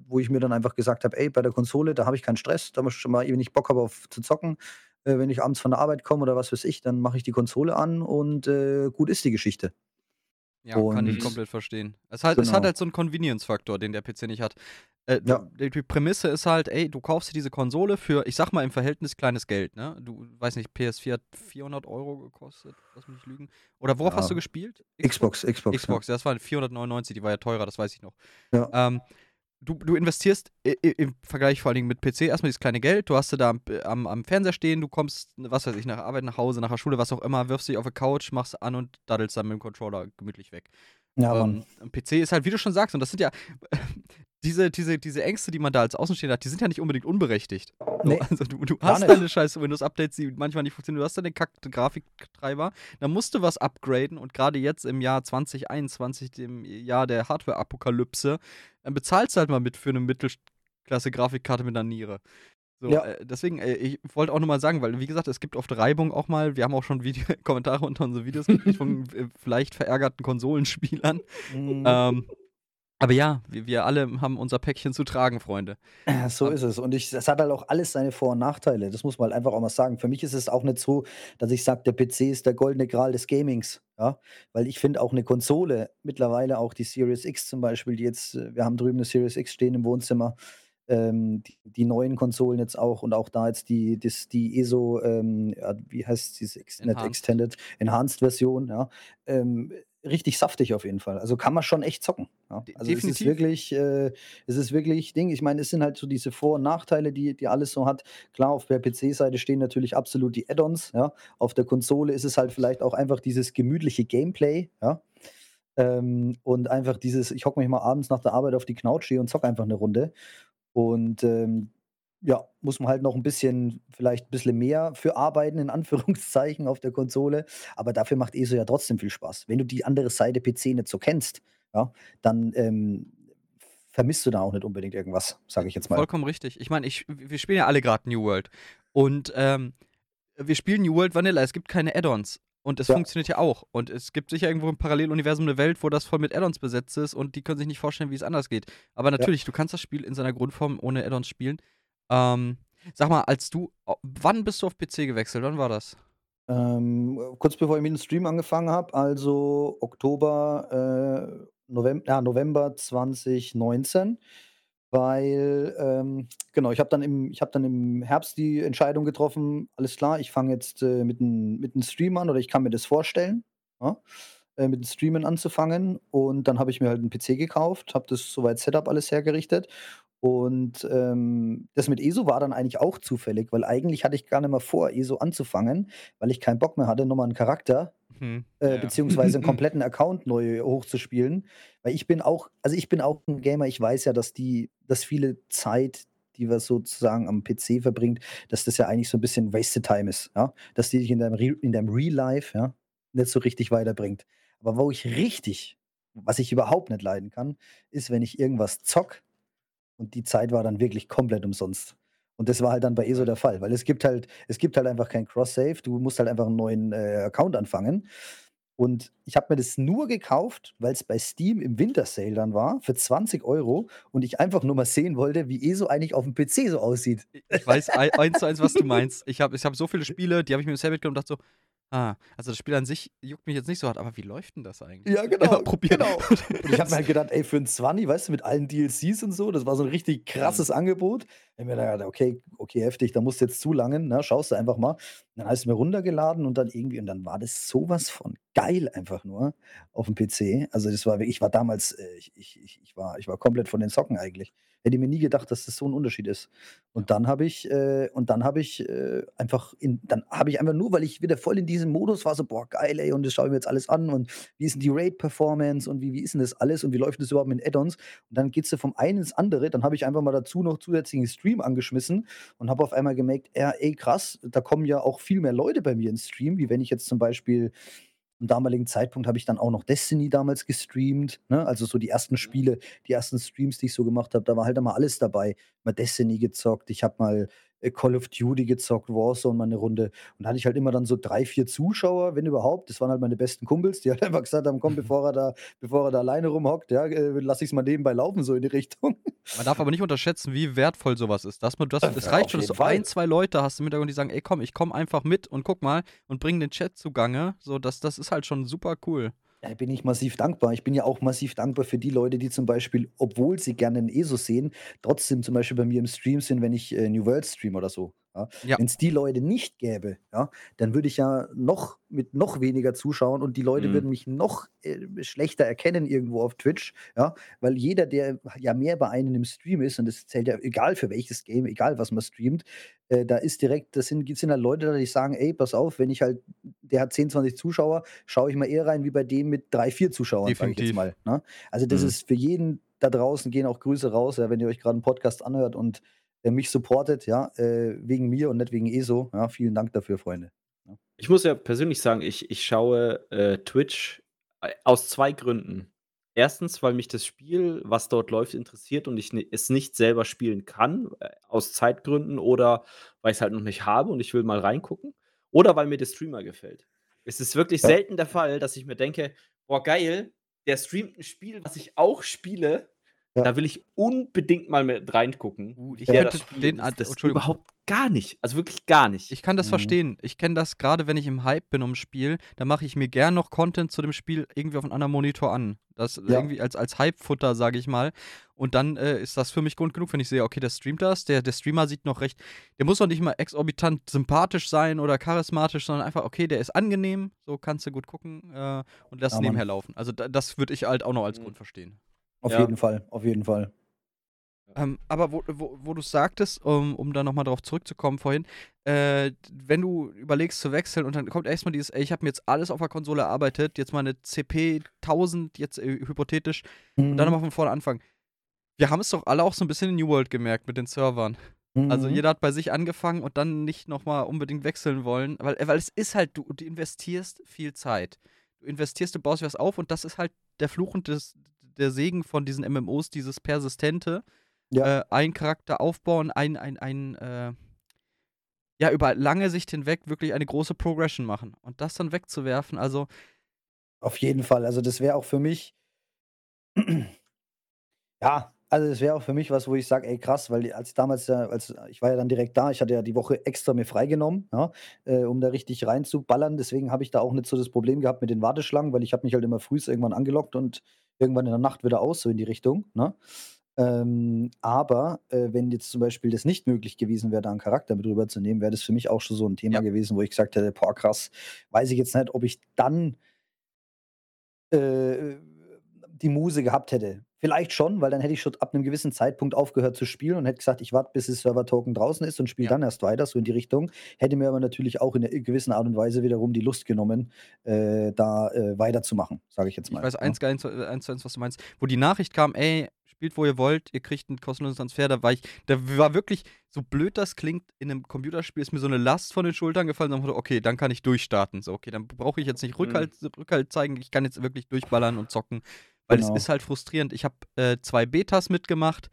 wo ich mir dann einfach gesagt habe, ey, bei der Konsole, da habe ich keinen Stress, da muss ich schon mal, wenn ich Bock habe auf zu zocken, äh, wenn ich abends von der Arbeit komme oder was weiß ich, dann mache ich die Konsole an und äh, gut ist die Geschichte. Ja, kann ich komplett verstehen. Es, halt, es hat genau. halt so einen Convenience-Faktor, den der PC nicht hat. Äh, ja. die, die, Prämisse ist halt, ey, du kaufst dir diese Konsole für, ich sag mal, im Verhältnis kleines Geld, ne? Du, weiß nicht, PS4 hat 400 Euro gekostet, lass mich nicht lügen. Oder worauf ja. hast du gespielt? Xbox, Xbox. Xbox, Xbox ja. das war 499, die war ja teurer, das weiß ich noch. Ja. Ähm, du, du investierst im Vergleich vor allen Dingen mit PC erstmal dieses kleine Geld, du hast du da am, am, am, Fernseher stehen, du kommst, was weiß ich, nach Arbeit, nach Hause, nach der Schule, was auch immer, wirfst dich auf die Couch, machst an und daddelst dann mit dem Controller gemütlich weg. Ja, ähm, PC ist halt, wie du schon sagst, und das sind ja diese, diese, diese Ängste, die man da als Außenstehender hat, die sind ja nicht unbedingt unberechtigt. Nee, also du, du hast deine scheiß Windows-Updates, die manchmal nicht funktionieren, du hast deine Kack-Grafiktreiber, dann musst du was upgraden und gerade jetzt im Jahr 2021, dem Jahr der Hardware-Apokalypse, dann bezahlst du halt mal mit für eine Mittelklasse-Grafikkarte mit einer Niere. So, ja. äh, deswegen, äh, ich wollte auch nochmal sagen, weil, wie gesagt, es gibt oft Reibung auch mal. Wir haben auch schon Video *laughs* Kommentare unter unsere Videos *laughs* von äh, vielleicht verärgerten Konsolenspielern. Mhm. Ähm, aber ja, wir, wir, alle haben unser Päckchen zu tragen, Freunde. So ist es. Und es hat halt auch alles seine Vor- und Nachteile. Das muss man halt einfach auch mal sagen. Für mich ist es auch nicht so, dass ich sage, der PC ist der goldene Gral des Gamings. Ja? Weil ich finde auch eine Konsole, mittlerweile auch die Series X zum Beispiel, die jetzt, äh, wir haben drüben eine Series X stehen im Wohnzimmer, ähm, die, die, neuen Konsolen jetzt auch und auch da jetzt die, das, die ESO, ähm, ja, wie heißt diese Ex Enhanced. Extended Enhanced Version, ja, ähm, richtig saftig auf jeden Fall. Also kann man schon echt zocken. Ja. Also Definitiv. es ist wirklich, äh, es ist wirklich Ding. Ich meine, es sind halt so diese Vor- und Nachteile, die, die alles so hat. Klar, auf der PC-Seite stehen natürlich absolut die Add-ons. Ja. Auf der Konsole ist es halt vielleicht auch einfach dieses gemütliche Gameplay. Ja. Ähm, und einfach dieses, ich hocke mich mal abends nach der Arbeit auf die Couch und zocke einfach eine Runde. Und ähm, ja, muss man halt noch ein bisschen, vielleicht ein bisschen mehr für arbeiten, in *laughs* Anführungszeichen, auf der Konsole. Aber dafür macht ESO ja trotzdem viel Spaß. Wenn du die andere Seite PC nicht so kennst, ja, dann ähm, vermisst du da auch nicht unbedingt irgendwas, sage ich jetzt mal. Vollkommen richtig. Ich meine, ich, wir spielen ja alle gerade New World. Und ähm, wir spielen New World Vanilla. Es gibt keine Add-ons. Und es ja. funktioniert ja auch. Und es gibt sicher irgendwo im Paralleluniversum eine Welt, wo das voll mit Add-ons besetzt ist und die können sich nicht vorstellen, wie es anders geht. Aber natürlich, ja. du kannst das Spiel in seiner Grundform ohne Add-ons spielen. Ähm, sag mal, als du, wann bist du auf PC gewechselt? Wann war das? Ähm, kurz bevor ich mit dem Stream angefangen habe, also Oktober, äh, November, ja, November 2019 weil ähm, genau, ich habe dann, im, dann im Herbst die Entscheidung getroffen, alles klar, ich fange jetzt äh, mit einem mit Stream an oder ich kann mir das vorstellen, ja, äh, mit dem Streamen anzufangen. Und dann habe ich mir halt einen PC gekauft, habe das soweit Setup alles hergerichtet. Und ähm, das mit ESO war dann eigentlich auch zufällig, weil eigentlich hatte ich gar nicht mehr vor, ESO anzufangen, weil ich keinen Bock mehr hatte, nochmal einen Charakter hm, äh, ja. beziehungsweise einen *laughs* kompletten Account neu hochzuspielen. Weil ich bin auch, also ich bin auch ein Gamer, ich weiß ja, dass die, dass viele Zeit, die was sozusagen am PC verbringt, dass das ja eigentlich so ein bisschen Wasted Time ist, ja. Dass die dich in deinem, Re in deinem Real Life, ja, nicht so richtig weiterbringt. Aber wo ich richtig, was ich überhaupt nicht leiden kann, ist, wenn ich irgendwas zock und die Zeit war dann wirklich komplett umsonst. Und das war halt dann bei ESO der Fall, weil es gibt halt, es gibt halt einfach kein Cross-Save. Du musst halt einfach einen neuen äh, Account anfangen. Und ich habe mir das nur gekauft, weil es bei Steam im Winter-Sale dann war, für 20 Euro. Und ich einfach nur mal sehen wollte, wie ESO eigentlich auf dem PC so aussieht. Ich weiß eins zu eins, was du *laughs* meinst. Ich habe ich hab so viele Spiele, die habe ich mir im Sale mitgenommen und dachte so, Ah, also das Spiel an sich juckt mich jetzt nicht so hart, aber wie läuft denn das eigentlich? Ja, genau. Probieren. Genau. *laughs* Und ich habe mir halt gedacht, ey, für ein 20, weißt du, mit allen DLCs und so, das war so ein richtig krasses mhm. Angebot. Ich mir gedacht, okay, okay, heftig, da musst du jetzt zulangen, ne? Schaust du einfach mal. Und dann hast du mir runtergeladen und dann irgendwie, und dann war das sowas von geil einfach nur auf dem PC. Also das war ich war damals, äh, ich, ich, ich, war, ich war komplett von den Socken eigentlich. Hätte mir nie gedacht, dass das so ein Unterschied ist. Und dann habe ich, äh, und dann habe ich äh, einfach, in, dann habe ich einfach nur, weil ich wieder voll in diesem Modus war, so, boah, geil, ey, und das schaue ich mir jetzt alles an und wie ist denn die Raid-Performance und wie, wie ist denn das alles und wie läuft das überhaupt mit Add-ons? Und dann geht es vom einen ins andere. Dann habe ich einfach mal dazu noch zusätzlichen Stream angeschmissen und habe auf einmal gemerkt, ja, ey, krass, da kommen ja auch viel mehr Leute bei mir ins Stream, wie wenn ich jetzt zum Beispiel zum damaligen Zeitpunkt habe ich dann auch noch Destiny damals gestreamt, ne? Also so die ersten Spiele, die ersten Streams, die ich so gemacht habe, da war halt immer alles dabei. Mal Destiny gezockt, ich habe mal Call of Duty gezockt, Warzone mal eine Runde. Und da hatte ich halt immer dann so drei, vier Zuschauer, wenn überhaupt. Das waren halt meine besten Kumpels, die *laughs* halt einfach gesagt haben, komm, bevor er da, bevor er da alleine rumhockt, ja, äh, lass ich es mal nebenbei laufen, so in die Richtung. Man darf aber nicht unterschätzen, wie wertvoll sowas ist. Dass man, das, das reicht schon, dass du ein, zwei Leute hast im Hintergrund, die sagen, ey komm, ich komm einfach mit und guck mal und bring den Chat zugange. So, das, das ist halt schon super cool. Da bin ich massiv dankbar. Ich bin ja auch massiv dankbar für die Leute, die zum Beispiel, obwohl sie gerne einen ESO sehen, trotzdem zum Beispiel bei mir im Stream sind, wenn ich äh, New World stream oder so. Ja? Ja. Wenn es die Leute nicht gäbe, ja, dann würde ich ja noch mit noch weniger Zuschauern und die Leute mhm. würden mich noch äh, schlechter erkennen irgendwo auf Twitch, ja, weil jeder, der ja mehr bei einem im Stream ist, und das zählt ja egal für welches Game, egal was man streamt, äh, da ist direkt, das sind, sind halt Leute, die sagen, ey, pass auf, wenn ich halt, der hat 10, 20 Zuschauer, schaue ich mal eher rein wie bei dem mit drei, vier Zuschauern, sage ich jetzt mal. Ne? Also das mhm. ist für jeden da draußen, gehen auch Grüße raus, ja, wenn ihr euch gerade einen Podcast anhört und der mich supportet, ja, äh, wegen mir und nicht wegen ESO. Ja, vielen Dank dafür, Freunde. Ja. Ich muss ja persönlich sagen, ich, ich schaue äh, Twitch äh, aus zwei Gründen. Erstens, weil mich das Spiel, was dort läuft, interessiert und ich es nicht selber spielen kann, äh, aus Zeitgründen oder weil ich es halt noch nicht habe und ich will mal reingucken. Oder weil mir der Streamer gefällt. Es ist wirklich ja. selten der Fall, dass ich mir denke, boah, geil, der streamt ein Spiel, was ich auch spiele ja. Da will ich unbedingt mal mit reingucken. Uh, ich könnte den das, das überhaupt gar nicht. Also wirklich gar nicht. Ich kann das mhm. verstehen. Ich kenne das gerade, wenn ich im Hype bin ums Spiel, da mache ich mir gern noch Content zu dem Spiel irgendwie auf einem anderen Monitor an. Das ja. irgendwie als, als Hype-Futter, sage ich mal. Und dann äh, ist das für mich Grund genug, wenn ich sehe, okay, der streamt das, der, der Streamer sieht noch recht, der muss doch nicht mal exorbitant sympathisch sein oder charismatisch, sondern einfach, okay, der ist angenehm, so kannst du gut gucken äh, und lass ja, nebenher laufen. Also da, das würde ich halt auch noch als mhm. Grund verstehen. Auf ja. jeden Fall, auf jeden Fall. Ähm, aber wo, wo, wo du sagtest, um, um da nochmal drauf zurückzukommen vorhin, äh, wenn du überlegst zu wechseln und dann kommt erstmal dieses, ey, ich habe mir jetzt alles auf der Konsole erarbeitet, jetzt mal eine CP 1000, jetzt äh, hypothetisch, mhm. und dann nochmal von vorne anfangen. Wir haben es doch alle auch so ein bisschen in New World gemerkt mit den Servern. Also mhm. Also jeder hat bei sich angefangen und dann nicht nochmal unbedingt wechseln wollen, weil, weil es ist halt, du, du investierst viel Zeit. Du investierst, du baust was auf und das ist halt der Fluch und des, der Segen von diesen MMOs, dieses Persistente. Ja. Äh, ein Charakter aufbauen, ein, ein, ein, äh, ja, über lange Sicht hinweg wirklich eine große Progression machen. Und das dann wegzuwerfen, also. Auf jeden Fall. Also, das wäre auch für mich. *clears throat* ja, also das wäre auch für mich was, wo ich sage, ey krass, weil als damals, als ich war ja dann direkt da, ich hatte ja die Woche extra mir freigenommen, ja, äh, um da richtig reinzuballern. Deswegen habe ich da auch nicht so das Problem gehabt mit den Warteschlangen, weil ich habe mich halt immer früh irgendwann angelockt und irgendwann in der Nacht wieder aus, so in die Richtung. Ne? Ähm, aber äh, wenn jetzt zum Beispiel das nicht möglich gewesen wäre, da einen Charakter mit rüberzunehmen, wäre das für mich auch schon so ein Thema ja. gewesen, wo ich gesagt hätte, boah, krass, weiß ich jetzt nicht, ob ich dann äh, die Muse gehabt hätte. Vielleicht schon, weil dann hätte ich schon ab einem gewissen Zeitpunkt aufgehört zu spielen und hätte gesagt, ich warte, bis das Server-Token draußen ist und spiele ja. dann erst weiter, so in die Richtung. Hätte mir aber natürlich auch in einer gewissen Art und Weise wiederum die Lust genommen, äh, da äh, weiterzumachen, sage ich jetzt mal. Ich weiß eins, ja. eins, eins, eins, was du meinst. Wo die Nachricht kam, ey, spielt, wo ihr wollt, ihr kriegt einen kostenlosen Transfer, da war ich, da war wirklich, so blöd das klingt, in einem Computerspiel ist mir so eine Last von den Schultern gefallen und dann okay, dann kann ich durchstarten. So, okay, dann brauche ich jetzt nicht Rückhalt, mhm. Rückhalt zeigen, ich kann jetzt wirklich durchballern und zocken. Weil genau. es ist halt frustrierend. Ich habe äh, zwei Betas mitgemacht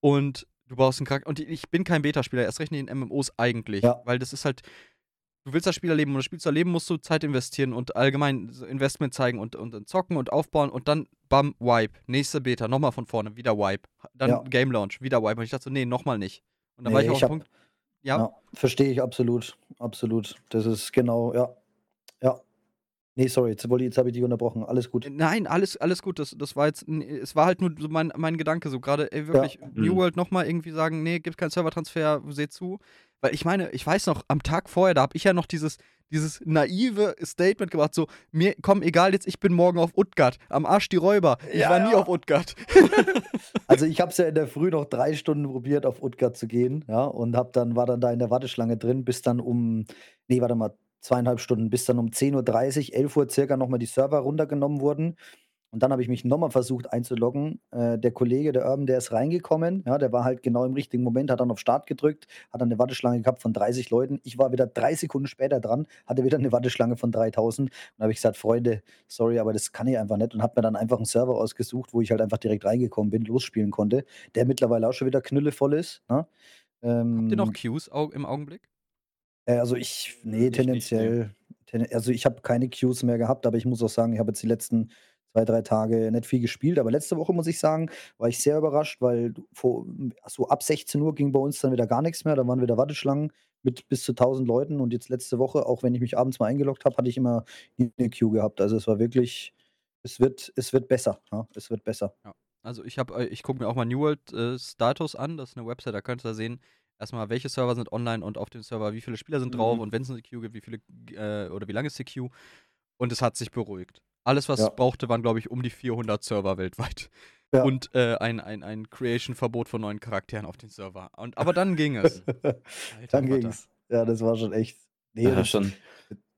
und du brauchst einen Charakter. Und ich bin kein Betaspieler, erst recht nicht in MMOs eigentlich. Ja. Weil das ist halt. Du willst das Spiel erleben und das Spiel zu erleben, musst du Zeit investieren und allgemein Investment zeigen und, und, und zocken und aufbauen und dann bam, Wipe. Nächste Beta, nochmal von vorne, wieder Wipe. Dann ja. Game Launch, wieder Wipe. Und ich dachte so, nee, nochmal nicht. Und dann nee, war ich auch hab, Punkt. Ja. ja Verstehe ich absolut. Absolut. Das ist genau, ja. Ja. Nee, sorry, jetzt, jetzt habe ich dich unterbrochen. Alles gut. Nein, alles, alles gut. Das, das war jetzt, es war halt nur so mein, mein Gedanke, so gerade wirklich ja. New mhm. World nochmal irgendwie sagen, nee, gibt keinen Servertransfer, seht zu. Weil ich meine, ich weiß noch, am Tag vorher, da habe ich ja noch dieses, dieses naive Statement gemacht, so, mir, komm, egal, jetzt, ich bin morgen auf Utgard, am Arsch die Räuber, ich ja, war nie ja. auf Utgard. *laughs* also ich habe es ja in der Früh noch drei Stunden probiert, auf Utgard zu gehen, ja, und hab dann, war dann da in der Warteschlange drin, bis dann um, nee, warte mal, zweieinhalb Stunden, bis dann um 10.30 Uhr, 11 Uhr circa nochmal die Server runtergenommen wurden. Und dann habe ich mich nochmal versucht einzuloggen. Äh, der Kollege, der Urban, der ist reingekommen. Ja, der war halt genau im richtigen Moment, hat dann auf Start gedrückt, hat dann eine Warteschlange gehabt von 30 Leuten. Ich war wieder drei Sekunden später dran, hatte wieder eine Warteschlange von 3000. Und habe ich gesagt, Freunde, sorry, aber das kann ich einfach nicht. Und habe mir dann einfach einen Server ausgesucht, wo ich halt einfach direkt reingekommen bin, losspielen konnte, der mittlerweile auch schon wieder knüllevoll ist. Ne? Ähm, Habt ihr noch Queues im Augenblick? Äh, also ich, nee, ich tendenziell, ten, also ich habe keine Queues mehr gehabt, aber ich muss auch sagen, ich habe jetzt die letzten zwei, drei Tage nicht viel gespielt. Aber letzte Woche, muss ich sagen, war ich sehr überrascht, weil vor, so ab 16 Uhr ging bei uns dann wieder gar nichts mehr. Da waren wieder Warteschlangen mit bis zu 1000 Leuten. Und jetzt letzte Woche, auch wenn ich mich abends mal eingeloggt habe, hatte ich immer eine Queue gehabt. Also es war wirklich, es wird, es wird besser. Ja? Es wird besser. Ja. Also ich habe, äh, ich gucke mir auch mal New World äh, Status an. Das ist eine Website, da könnt ihr sehen, erstmal, welche Server sind online und auf dem Server, wie viele Spieler sind mhm. drauf und wenn es eine Queue gibt, wie viele äh, oder wie lange ist die Queue. Und es hat sich beruhigt. Alles, was ja. es brauchte, waren, glaube ich, um die 400 Server weltweit. *laughs* Ja. Und äh, ein, ein, ein Creation-Verbot von neuen Charakteren auf den Server. Und, aber dann ging es. *laughs* dann ging es. Ja, das war schon echt. Nee, ja, schon.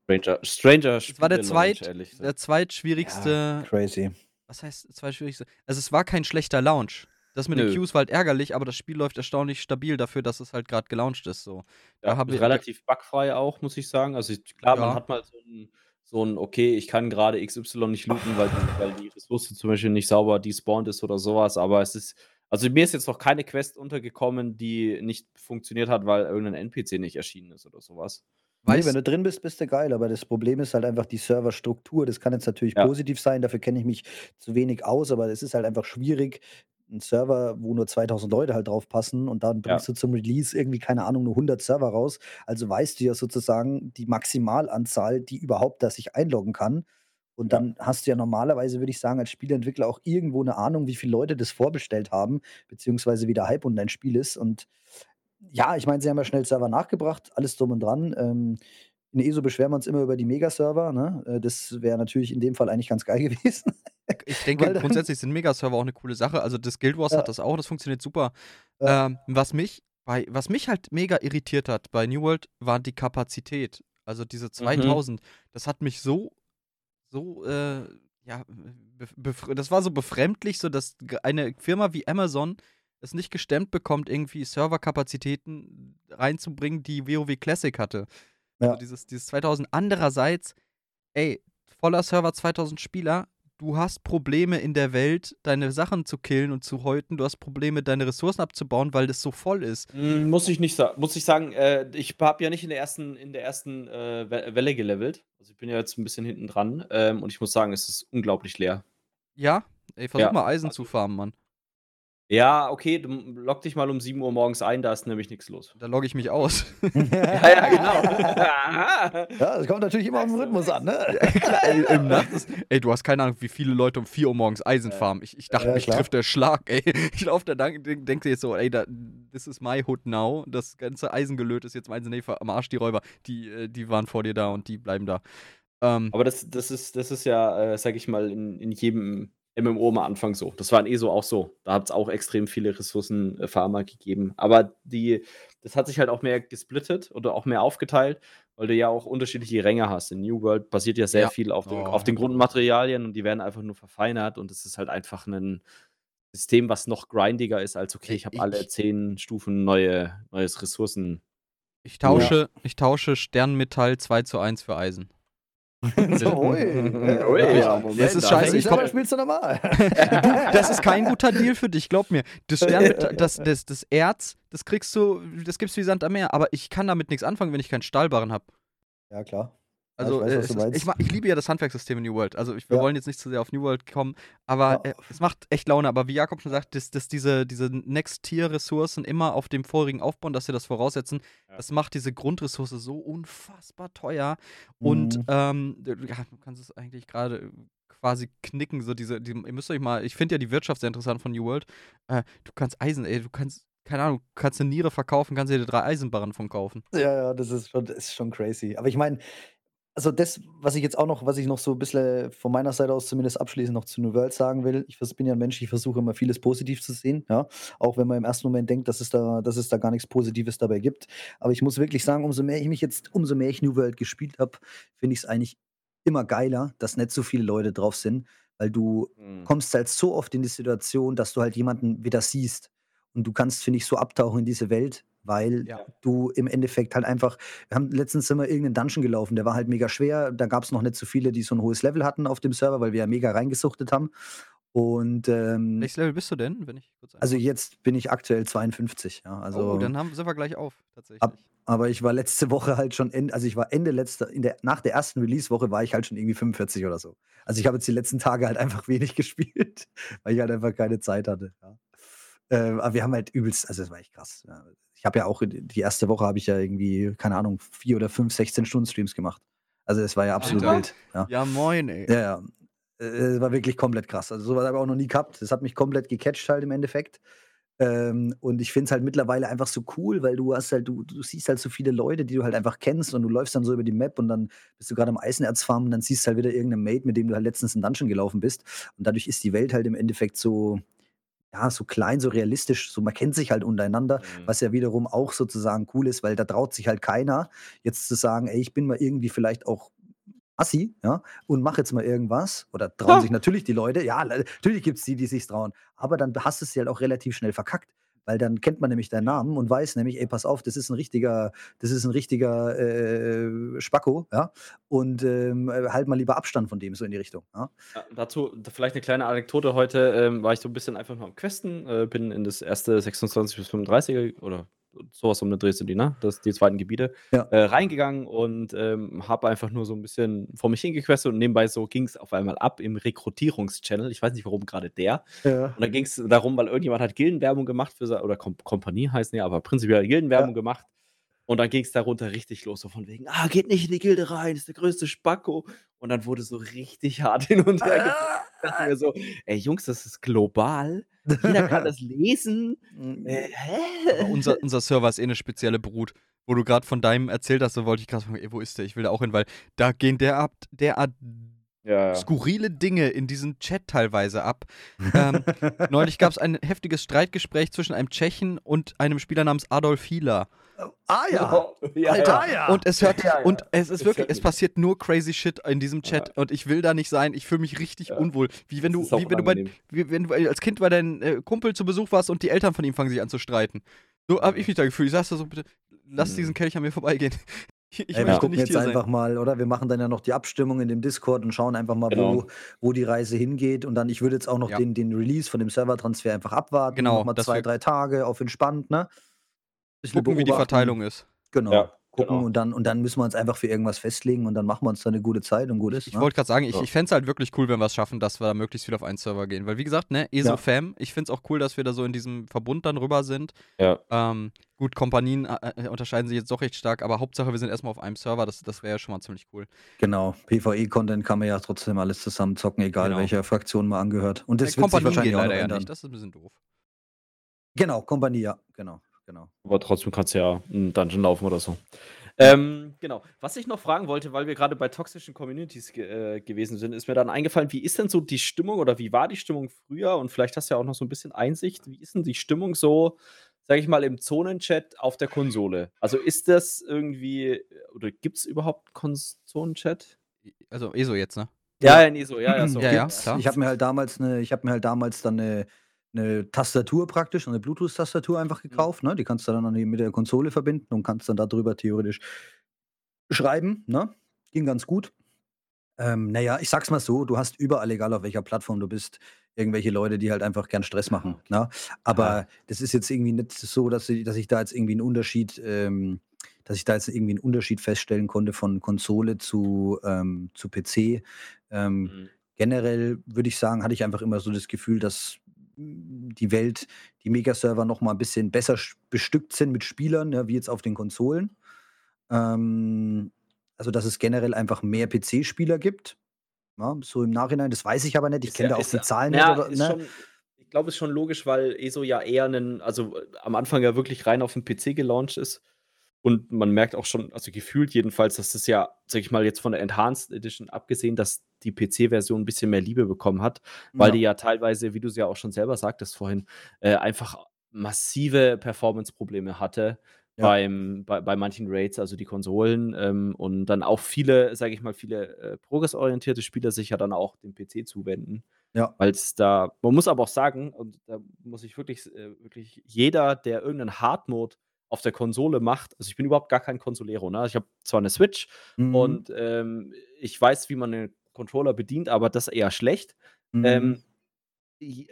Stranger, Stranger Es war der, zweit, der zweitschwierigste. Ja, crazy. Was heißt zweitschwierigste? Also, es war kein schlechter Launch. Das mit Nö. den Queues war halt ärgerlich, aber das Spiel läuft erstaunlich stabil dafür, dass es halt gerade gelauncht ist. So. Ja, da ist relativ bugfrei auch, muss ich sagen. Also klar, ja. man hat mal so ein, so ein, okay, ich kann gerade XY nicht looten, weil die, weil die Ressource zum Beispiel nicht sauber despawned ist oder sowas, aber es ist, also mir ist jetzt noch keine Quest untergekommen, die nicht funktioniert hat, weil irgendein NPC nicht erschienen ist oder sowas. Nee, wenn du drin bist, bist du geil, aber das Problem ist halt einfach die Serverstruktur. Das kann jetzt natürlich ja. positiv sein, dafür kenne ich mich zu wenig aus, aber es ist halt einfach schwierig, ein Server, wo nur 2000 Leute halt drauf passen und dann bringst ja. du zum Release irgendwie, keine Ahnung, nur 100 Server raus. Also weißt du ja sozusagen die Maximalanzahl, die überhaupt da sich einloggen kann. Und dann ja. hast du ja normalerweise, würde ich sagen, als Spieleentwickler auch irgendwo eine Ahnung, wie viele Leute das vorbestellt haben, beziehungsweise wie der Hype um dein Spiel ist. Und ja, ich meine, sie haben ja schnell Server nachgebracht, alles drum und dran. Ähm, in ESO beschweren wir uns immer über die Megaserver. Ne? Äh, das wäre natürlich in dem Fall eigentlich ganz geil *laughs* gewesen. Ich denke, grundsätzlich sind Megaserver auch eine coole Sache. Also das Guild Wars ja. hat das auch, das funktioniert super. Ja. Ähm, was, mich bei, was mich halt mega irritiert hat bei New World, war die Kapazität. Also diese 2000, mhm. das hat mich so, so, äh, ja, das war so befremdlich, so dass eine Firma wie Amazon es nicht gestemmt bekommt, irgendwie Serverkapazitäten reinzubringen, die WoW Classic hatte. Ja. Also dieses, dieses 2000. Andererseits, ey, voller Server 2000 Spieler, du hast Probleme in der Welt, deine Sachen zu killen und zu häuten. Du hast Probleme, deine Ressourcen abzubauen, weil das so voll ist. Mm, muss ich nicht sagen. Muss ich sagen, äh, ich habe ja nicht in der ersten, in der ersten äh, Welle gelevelt. Also ich bin ja jetzt ein bisschen hinten dran. Ähm, und ich muss sagen, es ist unglaublich leer. Ja? Ey, versuch ja. mal Eisen also, zu farmen, Mann. Ja, okay, du log dich mal um 7 Uhr morgens ein, da ist nämlich nichts los. Da logge ich mich aus. *laughs* ja, ja, genau. *laughs* ja, das kommt natürlich immer auf den Rhythmus an, ne? im Nacht ist, ey, du hast keine Ahnung, wie viele Leute um 4 Uhr morgens Eisen farmen. Ich, ich dachte, ja, mich trifft der Schlag, ey. Ich laufe da, denke denk jetzt so, ey, da, this is my hood now. Das ganze Eisengelöt ist jetzt mein nee, am Arsch, die Räuber, die, äh, die waren vor dir da und die bleiben da. Ähm, Aber das, das, ist, das ist ja, äh, sag ich mal, in, in jedem MMO am Anfang so. Das war in ESO auch so. Da hat es auch extrem viele Ressourcenfarmer gegeben. Aber die, das hat sich halt auch mehr gesplittet oder auch mehr aufgeteilt, weil du ja auch unterschiedliche Ränge hast. In New World basiert ja sehr ja. viel auf, den, oh. auf den Grundmaterialien und die werden einfach nur verfeinert und es ist halt einfach ein System, was noch grindiger ist als okay, ich habe alle zehn Stufen neue, neues Ressourcen. Ich tausche, ja. ich tausche Sternmetall 2 zu 1 für Eisen. *laughs* so, ui. ui ja, Moment, das ist scheiße. Ich komm, spielst du normal. *laughs* du, das ist kein guter Deal für dich, glaub mir. Das, Stern, das, das, das Erz, das kriegst du, das gibt's wie Sand am Meer. Aber ich kann damit nichts anfangen, wenn ich keinen Stahlbarren habe. Ja, klar. Also, weiß, äh, was es du ist, ich, ich liebe ja das Handwerksystem in New World. Also, ich, wir Ja. wollen jetzt nicht zu sehr auf New World kommen, aber Ja. äh, es macht echt Laune. Aber wie Jakob schon sagt, dass, dass diese, diese Next-Tier-Ressourcen immer auf dem vorigen aufbauen, dass sie das voraussetzen, Ja. das macht diese Grundressource so unfassbar teuer. Und Mhm. ähm, du- ja, du kannst es eigentlich gerade quasi knicken. So diese, die, ihr müsst euch mal, ich finde ja die Wirtschaft sehr interessant von New World. Äh, du kannst Eisen, ey, du kannst, keine Ahnung, du kannst eine Niere verkaufen, kannst dir drei Eisenbarren von kaufen. Ja, ja, das ist schon, das ist schon crazy. Aber ich meine, also das, was ich jetzt auch noch, was ich noch so ein bisschen von meiner Seite aus zumindest abschließend noch zu New World sagen will, ich bin ja ein Mensch, ich versuche immer vieles positiv zu sehen, ja. Auch wenn man im ersten Moment denkt, dass es da, dass es da gar nichts Positives dabei gibt. Aber ich muss wirklich sagen, umso mehr ich mich jetzt, umso mehr ich New World gespielt habe, finde ich es eigentlich immer geiler, dass nicht so viele Leute drauf sind, weil du Mhm. kommst halt so oft in die Situation, dass du halt jemanden wieder siehst. Und du kannst, finde ich, so abtauchen in diese Welt, weil Ja. du im Endeffekt halt einfach, wir haben letztens sind wir irgendeinen Dungeon gelaufen, der war halt mega schwer. Da gab es noch nicht so viele, die so ein hohes Level hatten auf dem Server, weil wir ja mega reingesuchtet haben. Und ähm, Welches Level bist du denn, wenn ich kurz also jetzt bin ich aktuell 52, ja. Also, oh, dann haben, sind wir gleich auf, tatsächlich. Ab- aber ich war letzte Woche halt schon, Ende, also ich war Ende letzter, in der, nach der ersten Release-Woche war ich halt schon irgendwie 45 oder so. Also ich habe jetzt die letzten Tage halt einfach wenig *laughs* gespielt, weil ich halt einfach keine Zeit hatte. Ja. Ähm, aber wir haben halt übelst, also das war echt krass. Ja. Ich habe ja auch, die erste Woche habe ich ja irgendwie, keine Ahnung, vier oder fünf 16-Stunden-Streams gemacht. Also es war ja absolut Alter. wild. Ja. ja, moin, ey. Ja, ja. Äh, Es war wirklich komplett krass. Also sowas habe ich auch noch nie gehabt. Das hat mich komplett gecatcht halt im Endeffekt. Ähm, und ich finde es halt mittlerweile einfach so cool, weil du hast halt, du, du siehst halt so viele Leute, die du halt einfach kennst und du läufst dann so über die Map und dann bist du gerade am Eisenerzfarm und dann siehst du halt wieder irgendeinen Mate, mit dem du halt letztens in Dungeon gelaufen bist. Und dadurch ist die Welt halt im Endeffekt so, ja, so klein, so realistisch, so man kennt sich halt untereinander, Mhm. was ja wiederum auch sozusagen cool ist, weil da traut sich halt keiner, jetzt zu sagen, ey, ich bin mal irgendwie vielleicht auch Assi, ja, und mach jetzt mal irgendwas. Oder trauen Ja. sich natürlich die Leute, ja, natürlich gibt es die, die sich trauen. Aber dann hast du es halt auch relativ schnell verkackt. Weil dann kennt man nämlich deinen Namen und weiß nämlich, ey, pass auf, das ist ein richtiger, das ist ein richtiger äh, Spacko, ja. Und ähm, halt mal lieber Abstand von dem, so in die Richtung. Ja? Ja, dazu da vielleicht eine kleine Anekdote. Heute ähm, war ich so ein bisschen einfach nur am Questen, äh, bin in das erste 26 bis 35 oder sowas um eine Dreh sind die, ne? Das, die zweiten Gebiete, Ja. äh, reingegangen und ähm, habe einfach nur so ein bisschen vor mich hingequestet und nebenbei so ging es auf einmal ab im Rekrutierungschannel. Ich weiß nicht, warum gerade der. Ja. Und da ging es darum, weil irgendjemand hat Gildenwerbung gemacht für oder Kom Kompanie heißen ja, aber prinzipiell Gildenwerbung gemacht. Und dann ging es darunter richtig los, so von wegen, ah, geht nicht in die Gilde rein, ist der größte Spacko. Und dann wurde so richtig *laughs* hart hin und her dachte mir so, ey Jungs, das ist global. Jeder kann *laughs* das lesen. Äh, hä? Aber unser, unser Server ist eh eine spezielle Brut. Wo du gerade von deinem erzählt hast, da wollte ich gerade fragen, ey, wo ist der? Ich will da auch hin, weil da gehen derart, derart ja, ja. skurrile Dinge in diesem Chat teilweise ab. *laughs* Ähm, neulich gab es ein heftiges Streitgespräch zwischen einem Tschechen und einem Spieler namens Adolf Hieler. Ah ja. *laughs* ja, Alter, ja. ja. Und es hört Ja, ja. und es ist wirklich, es passiert nur crazy shit in diesem Chat und ich will da nicht sein. Ich fühle mich richtig Ja. unwohl. Wie wenn du, wie wenn du bei, wie wenn du als Kind bei deinem äh, Kumpel zu Besuch warst und die Eltern von ihm fangen sich an zu streiten. So habe ich mich da gefühlt. Ich sag's da so, bitte, lass Mhm. diesen Kelch an mir vorbeigehen. Ich, Ey, wir möchte gucken nicht jetzt hier einfach sein. mal, oder? Wir machen dann ja noch die Abstimmung in dem Discord und schauen einfach mal, Genau. wo, wo die Reise hingeht. Und dann, ich würde jetzt auch noch Ja. den, den Release von dem Servertransfer einfach abwarten. Genau, Noch mal dass zwei, wir- drei Tage auf entspannt, ne? Bisschen Gucken, wie die beobachten. Verteilung ist. Genau. Ja, gucken genau. und dann und dann müssen wir uns einfach für irgendwas festlegen und dann machen wir uns da eine gute Zeit und gut ist. Ich ne? wollte gerade sagen, ich, Ja. ich fände es halt wirklich cool, wenn wir es schaffen, dass wir da möglichst viel auf einen Server gehen. Weil, wie gesagt, ne, ESO-Fam, ich finde es auch cool, dass wir da so in diesem Verbund dann rüber sind. Ja. Ähm, gut, Kompanien äh, äh, unterscheiden sich jetzt doch recht stark, aber Hauptsache, wir sind erstmal auf einem Server. Das, das wäre ja schon mal ziemlich cool. Genau. PvE-Content kann man ja trotzdem alles zusammen zocken, egal Genau. welcher Fraktion man angehört. Und das Äh, wird sich wahrscheinlich auch noch leider ja ändern. nicht. Das ist ein bisschen doof. Genau, Kompanie, ja, genau, genau. Aber trotzdem kannst du ja einen Dungeon laufen oder so. Ähm, genau. Was ich noch fragen wollte, weil wir gerade bei toxischen Communities ge äh, gewesen sind, ist mir dann eingefallen, wie ist denn so die Stimmung oder wie war die Stimmung früher? Und vielleicht hast du ja auch noch so ein bisschen Einsicht. Wie ist denn die Stimmung so, sag ich mal, im Zonenchat auf der Konsole? Also ist das irgendwie, oder gibt es überhaupt Zonenchat? Also ESO jetzt, ne? Ja, ja, nee, so, ja, ja, so. Ja, ja, klar. Ich habe mir halt damals eine, ich habe mir halt damals dann eine, eine Tastatur praktisch, eine Bluetooth-Tastatur Mhm. einfach gekauft. Ne? Die kannst du dann an die- mit der Konsole verbinden und kannst dann darüber theoretisch schreiben. Ne? Ging ganz gut. Ähm, naja, ich sag's mal so, du hast überall, egal auf welcher Plattform du bist, irgendwelche Leute, die halt einfach gern Stress machen. Ne? Aber Ja. das ist jetzt irgendwie nicht so, dass ich, dass ich da jetzt irgendwie einen Unterschied ähm, dass ich da jetzt irgendwie einen Unterschied feststellen konnte von Konsole zu, ähm, zu PC. Ähm, mhm. Generell würde ich sagen, hatte ich einfach immer so das Gefühl, dass die Welt, die Megaserver noch mal ein bisschen besser bestückt sind mit Spielern, ja, wie jetzt auf den Konsolen. Ähm, also, dass es generell einfach mehr PC-Spieler gibt. Ja, so im Nachhinein, das weiß ich aber nicht. Ich kenne ja, da auch die Zahlen ja, nicht. Oder, ne? schon, ich glaube, es ist schon logisch, weil ESO ja eher einen, also am Anfang ja wirklich rein auf den PC gelauncht ist. Und man merkt auch schon, also gefühlt jedenfalls, dass das ja, sag ich mal, jetzt von der Enhanced Edition abgesehen, dass die PC-Version ein bisschen mehr Liebe bekommen hat, weil ja. die ja teilweise, wie du es ja auch schon selber sagtest vorhin, äh, einfach massive Performance-Probleme hatte ja. beim, bei, bei manchen Raids, also die Konsolen. Ähm, und dann auch viele, sage ich mal, viele äh, progressorientierte Spieler sich ja dann auch dem PC zuwenden. Ja. Weil es da, man muss aber auch sagen, und da muss ich wirklich, äh, wirklich jeder, der irgendeinen Hard-Mode auf der Konsole macht, also ich bin überhaupt gar kein Konsolero, ne? Ich habe zwar eine Switch mhm. und ähm, ich weiß, wie man einen Controller bedient, aber das eher schlecht. Ähm, mhm. Ähm,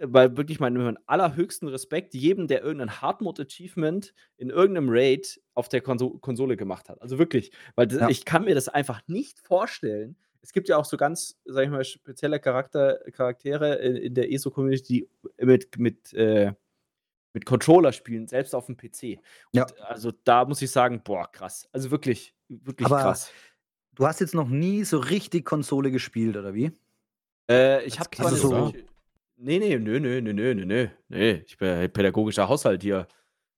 weil wirklich mein, mein allerhöchsten Respekt jedem, der irgendein Hardmode-Achievement in irgendeinem Raid auf der Konso Konsole gemacht hat. Also wirklich, weil ja. ich kann mir das einfach nicht vorstellen. Es gibt ja auch so ganz, sag ich mal, spezielle Charakter Charaktere in, in der ESO-Community, die mit, mit, äh, mit Controller spielen, selbst auf dem PC. Und ja. also da muss ich sagen, boah, krass. Also wirklich, wirklich Aber krass. Du hast jetzt noch nie so richtig Konsole gespielt, oder wie? Äh, ich habe zwar so Nee, nee, nö, nö, nö, nö, nö, nö. Ich bin pädagogischer Haushalt hier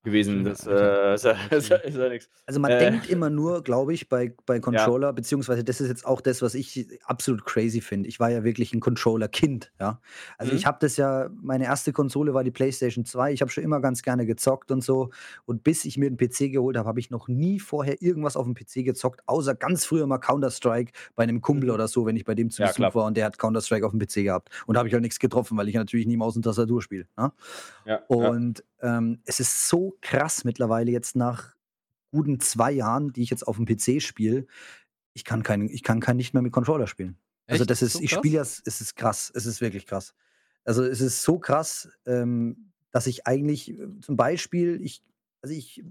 gewesen. Das, äh, ist, ist, *laughs* ist ja nichts. Also man äh, denkt immer nur, glaube ich, bei, bei Controller, ja. beziehungsweise das ist jetzt auch das, was ich absolut crazy finde. Ich war ja wirklich ein Controller-Kind, ja. Also mhm. ich habe das ja, meine erste Konsole war die PlayStation 2. Ich habe schon immer ganz gerne gezockt und so. Und bis ich mir einen PC geholt habe, habe ich noch nie vorher irgendwas auf dem PC gezockt, außer ganz früher mal Counter-Strike bei einem Kumpel mhm. oder so, wenn ich bei dem zu Besuch ja, war und der hat Counter-Strike auf dem PC gehabt. Und da habe ich halt nichts getroffen, weil ich natürlich nie Maus und Tastatur spiele. Ne? Ja, und ähm, es ist so krass mittlerweile jetzt nach guten zwei Jahren, die ich jetzt auf dem PC spiele. Ich kann kein, ich kann kein nicht mehr mit Controller spielen. Also Echt? Also das ist, so ich spiele das, es ist krass, es ist wirklich krass. Also es ist so krass, ähm, dass ich eigentlich äh, zum Beispiel, ich, also ich,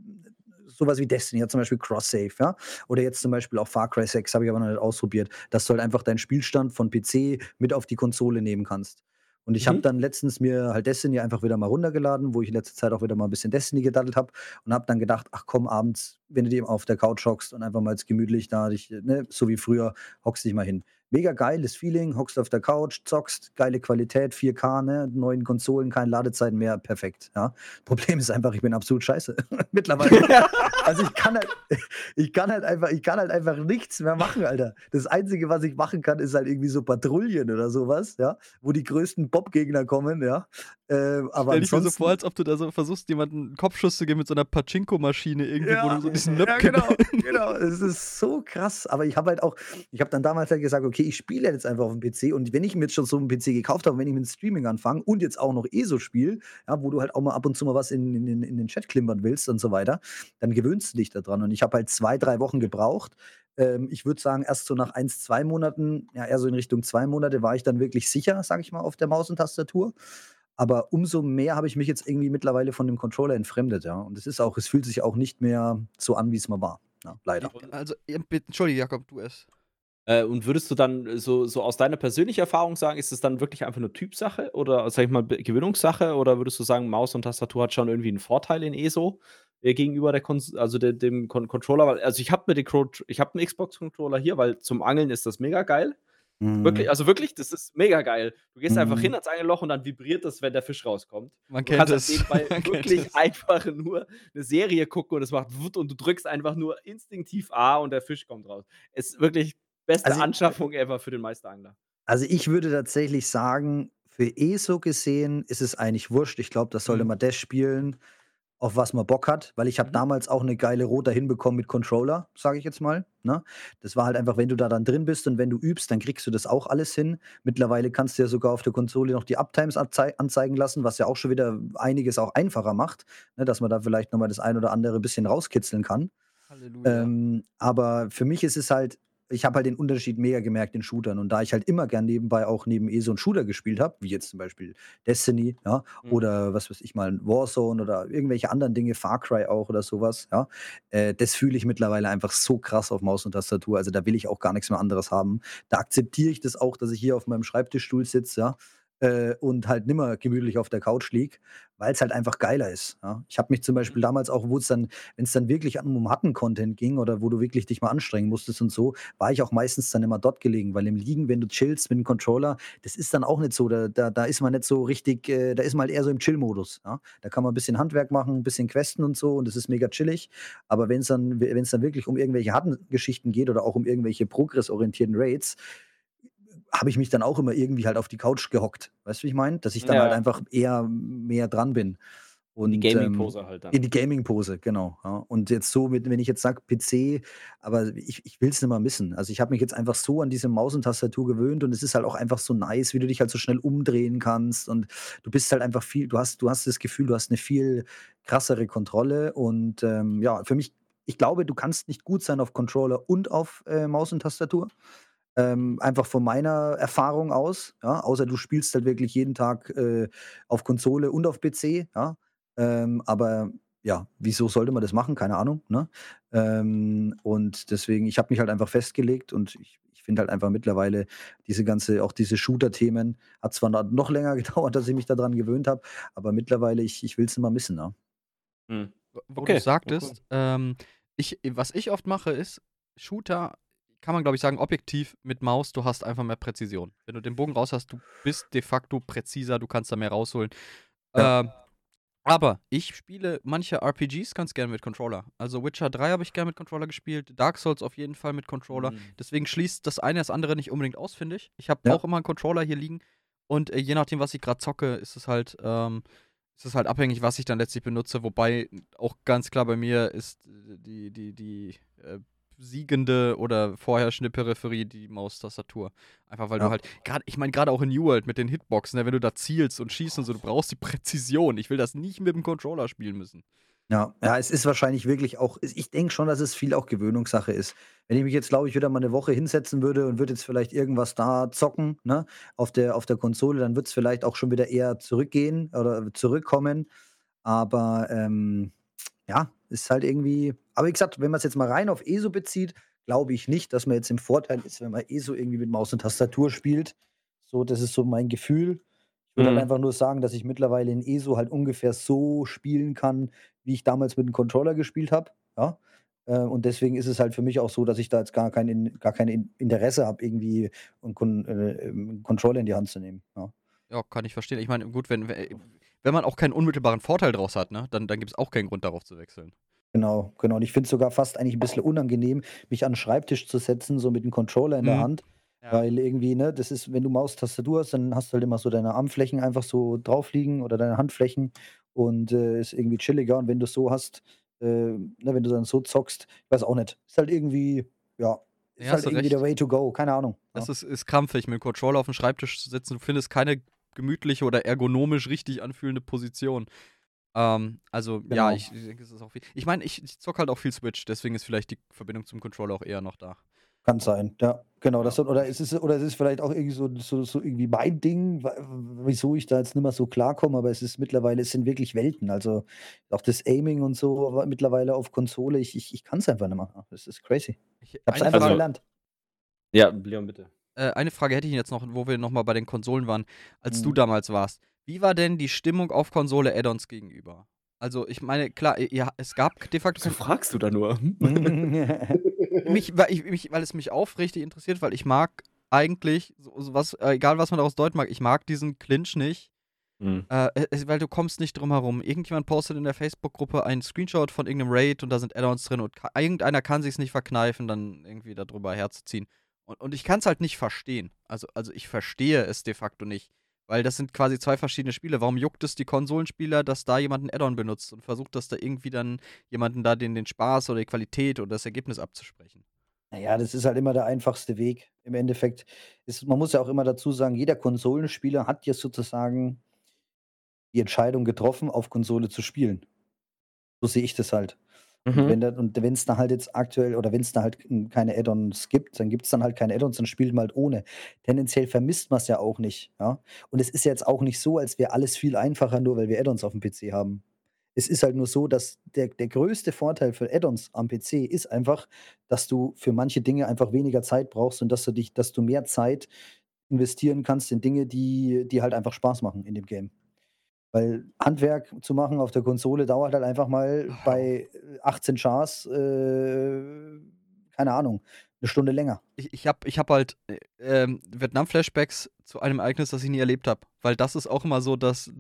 sowas wie Destiny, ja zum Beispiel Cross-Save, ja, oder jetzt zum Beispiel auch Far Cry 6, habe ich aber noch nicht ausprobiert, dass du halt einfach deinen Spielstand von PC mit auf die Konsole nehmen kannst. Und ich mhm. habe dann letztens mir halt Destiny einfach wieder mal runtergeladen, wo ich in letzter Zeit auch wieder mal ein bisschen Destiny gedaddelt habe und habe dann gedacht, ach komm, abends, wenn du dir auf der Couch hockst und einfach mal jetzt gemütlich da dich, ne, so wie früher, hockst dich mal hin mega geiles Feeling, hockst auf der Couch, zockst, geile Qualität, 4K, ne, neuen Konsolen, keine Ladezeiten mehr, perfekt. Ja. Problem ist einfach, ich bin absolut scheiße. *laughs* Mittlerweile. *laughs* also ich kann halt, ich kann halt einfach, ich kann halt einfach nichts mehr machen, Alter. Das Einzige, was ich machen kann, ist halt irgendwie so Patrouillen oder sowas, ja, wo die größten Bob-Gegner kommen, ja. Äh, aber Stell dich mir so vor, als ob du da so versuchst, jemanden einen Kopfschuss zu geben mit so einer Pachinko-Maschine irgendwie, ja, wo du so diesen Löpken... Ja, genau, genau. Es ist so krass. Aber ich habe halt auch, ich habe dann damals halt gesagt, okay, ich spiele jetzt einfach auf dem PC und wenn ich mir jetzt schon so einen PC gekauft habe, wenn ich mit Streaming anfange und jetzt auch noch ESO spiele, ja, wo du halt auch mal ab und zu mal was in, in, in den Chat klimpern willst und so weiter, dann gewöhnst du dich daran. Und ich habe halt zwei, drei Wochen gebraucht, ähm, ich würde sagen, erst so nach eins, zwei Monaten, ja, eher so in Richtung zwei Monate, war ich dann wirklich sicher, sage ich mal, auf der Maus und Tastatur. Aber umso mehr habe ich mich jetzt irgendwie mittlerweile von dem Controller entfremdet, ja. Und es ist auch, es fühlt sich auch nicht mehr so an, wie es mal war. Ja, leider. Also, entschuldige, Jakob, du es. Äh, und würdest du dann so, so aus deiner persönlichen Erfahrung sagen, ist es dann wirklich einfach nur Typsache oder, sag ich mal, Gewinnungssache? Oder würdest du sagen, Maus und Tastatur hat schon irgendwie einen Vorteil in ESO äh, gegenüber der Kon also de dem Con Controller? Also ich habe mir den ich habe einen Xbox-Controller hier, weil zum Angeln ist das mega geil. Mhm. Wirklich, also wirklich, das ist mega geil. Du gehst mhm. einfach hin ans Angelloch und dann vibriert das, wenn der Fisch rauskommt. Man du kennt es. Halt *laughs* wirklich einfach nur eine Serie gucken und es macht wut und du drückst einfach nur instinktiv A und der Fisch kommt raus. Es ist wirklich beste also, Anschaffung ever für den Meisterangler. Also ich würde tatsächlich sagen, für ESO gesehen ist es eigentlich wurscht. Ich glaube, das sollte mhm. man das spielen auf was man Bock hat, weil ich habe mhm. damals auch eine geile Rote hinbekommen mit Controller, sage ich jetzt mal. Ne? Das war halt einfach, wenn du da dann drin bist und wenn du übst, dann kriegst du das auch alles hin. Mittlerweile kannst du ja sogar auf der Konsole noch die Uptimes anzeigen lassen, was ja auch schon wieder einiges auch einfacher macht, ne? dass man da vielleicht nochmal das ein oder andere bisschen rauskitzeln kann. Halleluja. Ähm, aber für mich ist es halt ich habe halt den Unterschied mega gemerkt in Shootern. Und da ich halt immer gern nebenbei auch neben ESO und Shooter gespielt habe, wie jetzt zum Beispiel Destiny, ja, mhm. oder was weiß ich mal, Warzone oder irgendwelche anderen Dinge, Far Cry auch oder sowas, ja, äh, das fühle ich mittlerweile einfach so krass auf Maus und Tastatur. Also da will ich auch gar nichts mehr anderes haben. Da akzeptiere ich das auch, dass ich hier auf meinem Schreibtischstuhl sitze, ja, äh, und halt nimmer gemütlich auf der Couch lieg, weil es halt einfach geiler ist. Ja? Ich habe mich zum Beispiel mhm. damals auch, wo es dann, wenn es dann wirklich um Hatten-Content ging oder wo du wirklich dich mal anstrengen musstest und so, war ich auch meistens dann immer dort gelegen, weil im Liegen, wenn du chillst mit dem Controller, das ist dann auch nicht so, da, da, da ist man nicht so richtig, äh, da ist man halt eher so im Chill-Modus. Ja? Da kann man ein bisschen Handwerk machen, ein bisschen questen und so und das ist mega chillig. Aber wenn es dann, dann wirklich um irgendwelche Hatten-Geschichten geht oder auch um irgendwelche progressorientierten Raids, habe ich mich dann auch immer irgendwie halt auf die Couch gehockt. Weißt du, wie ich meine? Dass ich dann ja. halt einfach eher mehr dran bin. Und, in die Gaming-Pose ähm, halt dann. In die Gaming-Pose, genau. Ja. Und jetzt so, mit, wenn ich jetzt sage PC, aber ich, ich will es nicht mal missen. Also ich habe mich jetzt einfach so an diese Maus und Tastatur gewöhnt und es ist halt auch einfach so nice, wie du dich halt so schnell umdrehen kannst und du bist halt einfach viel, du hast, du hast das Gefühl, du hast eine viel krassere Kontrolle und ähm, ja, für mich, ich glaube, du kannst nicht gut sein auf Controller und auf äh, Maus und Tastatur. Ähm, einfach von meiner Erfahrung aus, ja, außer du spielst halt wirklich jeden Tag äh, auf Konsole und auf PC, ja. Ähm, aber ja, wieso sollte man das machen? Keine Ahnung. Ne? Ähm, und deswegen, ich habe mich halt einfach festgelegt und ich, ich finde halt einfach mittlerweile diese ganze, auch diese Shooter-Themen, hat zwar noch länger *laughs* gedauert, dass ich mich daran gewöhnt habe, aber mittlerweile, ich, ich will es immer missen. Ne? Hm. Wo okay. du sagtest, okay. ähm, ich, was ich oft mache, ist, Shooter kann man, glaube ich, sagen, objektiv mit Maus, du hast einfach mehr Präzision. Wenn du den Bogen raus hast, du bist de facto präziser, du kannst da mehr rausholen. Ja. Ähm, aber ich spiele manche RPGs ganz gerne mit Controller. Also Witcher 3 habe ich gerne mit Controller gespielt, Dark Souls auf jeden Fall mit Controller. Mhm. Deswegen schließt das eine das andere nicht unbedingt aus, finde ich. Ich habe ja. auch immer einen Controller hier liegen und äh, je nachdem, was ich gerade zocke, ist es halt ähm, ist es halt abhängig, was ich dann letztlich benutze. Wobei auch ganz klar bei mir ist äh, die die die äh, siegende oder vorherrschende Peripherie die Maustastatur. Einfach weil ja. du halt, gerade, ich meine, gerade auch in New World mit den Hitboxen, ne, wenn du da zielst und schießt und so, du brauchst die Präzision. Ich will das nicht mit dem Controller spielen müssen. Ja, ja, es ist wahrscheinlich wirklich auch, ich denke schon, dass es viel auch Gewöhnungssache ist. Wenn ich mich jetzt, glaube ich, wieder mal eine Woche hinsetzen würde und würde jetzt vielleicht irgendwas da zocken, ne, auf der, auf der Konsole, dann wird es vielleicht auch schon wieder eher zurückgehen oder zurückkommen. Aber ähm, ja, ist halt irgendwie aber wie gesagt, wenn man es jetzt mal rein auf ESO bezieht, glaube ich nicht, dass man jetzt im Vorteil ist, wenn man ESO irgendwie mit Maus und Tastatur spielt. So, das ist so mein Gefühl. Ich würde halt mhm. halt einfach nur sagen, dass ich mittlerweile in ESO halt ungefähr so spielen kann, wie ich damals mit dem Controller gespielt habe. Ja. Äh, und deswegen ist es halt für mich auch so, dass ich da jetzt gar kein, gar kein Interesse habe, irgendwie einen, äh, einen Controller in die Hand zu nehmen. Ja. ja, kann ich verstehen. Ich meine, gut, wenn, wenn man auch keinen unmittelbaren Vorteil draus hat, ne, dann, dann gibt es auch keinen Grund darauf zu wechseln. Genau, genau. Und ich finde es sogar fast eigentlich ein bisschen unangenehm, mich an den Schreibtisch zu setzen, so mit dem Controller in der mhm. Hand. Ja. Weil irgendwie, ne, das ist, wenn du Maustastatur hast, dann hast du halt immer so deine Armflächen einfach so drauf liegen oder deine Handflächen und äh, ist irgendwie chilliger. Und wenn du es so hast, äh, ne, wenn du dann so zockst, ich weiß auch nicht. Ist halt irgendwie, ja, ist ja, halt irgendwie recht. der Way to go, keine Ahnung. Das ja. ist, ist krampfig, mit dem Controller auf dem Schreibtisch zu sitzen. Du findest keine gemütliche oder ergonomisch richtig anfühlende Position. Ähm, also, genau. ja, ich, ich denke, es ist auch viel. Ich meine, ich, ich zocke halt auch viel Switch, deswegen ist vielleicht die Verbindung zum Controller auch eher noch da. Kann sein, ja, genau. Das, oder, ist es, oder es ist vielleicht auch irgendwie so, so, so irgendwie mein Ding, wieso ich da jetzt nicht mehr so klarkomme, aber es ist mittlerweile, es sind wirklich Welten. Also auch das Aiming und so mittlerweile auf Konsole, ich, ich, ich kann es einfach nicht mehr. Das ist crazy. Ich, ich hab's einfach also, gelernt. Ja, Leon, bitte. Äh, eine Frage hätte ich jetzt noch, wo wir nochmal bei den Konsolen waren, als hm. du mhm. damals warst. Wie war denn die Stimmung auf Konsole Add-ons gegenüber? Also, ich meine, klar, ja, es gab de facto. So fragst du da nur? *laughs* mich, weil, ich, mich, weil es mich aufrichtig interessiert, weil ich mag eigentlich, so, was, äh, egal was man daraus deuten mag, ich mag diesen Clinch nicht. Mhm. Äh, es, weil du kommst nicht drum herum. Irgendjemand postet in der Facebook-Gruppe einen Screenshot von irgendeinem Raid und da sind Add-ons drin und irgendeiner kann sich nicht verkneifen, dann irgendwie darüber herzuziehen. Und, und ich kann es halt nicht verstehen. Also, also ich verstehe es de facto nicht. Weil das sind quasi zwei verschiedene Spiele. Warum juckt es die Konsolenspieler, dass da jemand ein Add-on benutzt und versucht, dass da irgendwie dann jemanden da den, den Spaß oder die Qualität oder das Ergebnis abzusprechen? Naja, das ist halt immer der einfachste Weg. Im Endeffekt ist, man muss ja auch immer dazu sagen, jeder Konsolenspieler hat jetzt sozusagen die Entscheidung getroffen, auf Konsole zu spielen. So sehe ich das halt. Und Mhm. wenn und wenn's da halt jetzt aktuell oder wenn es da halt keine Add-ons gibt, dann gibt es dann halt keine Add-ons, dann spielt man halt ohne. Tendenziell vermisst man es ja auch nicht, ja? Und es ist jetzt auch nicht so, als wäre alles viel einfacher, nur weil wir Add-ons auf dem PC haben. Es ist halt nur so, dass der der größte Vorteil für Add-ons am PC ist einfach, dass du für manche Dinge einfach weniger Zeit brauchst und dass du dich dass du mehr Zeit investieren kannst in Dinge, die die halt einfach Spaß machen in dem Game. Weil Handwerk zu machen auf der Konsole dauert halt einfach mal bei, äh, 18 Chars, äh, keine Ahnung, 'ne Stunde länger. Ich ich habe ich habe halt, äh, ähm, Vietnam-Flashbacks zu einem Ereignis, das ich nie erlebt habe. Weil das ist auch immer so, dass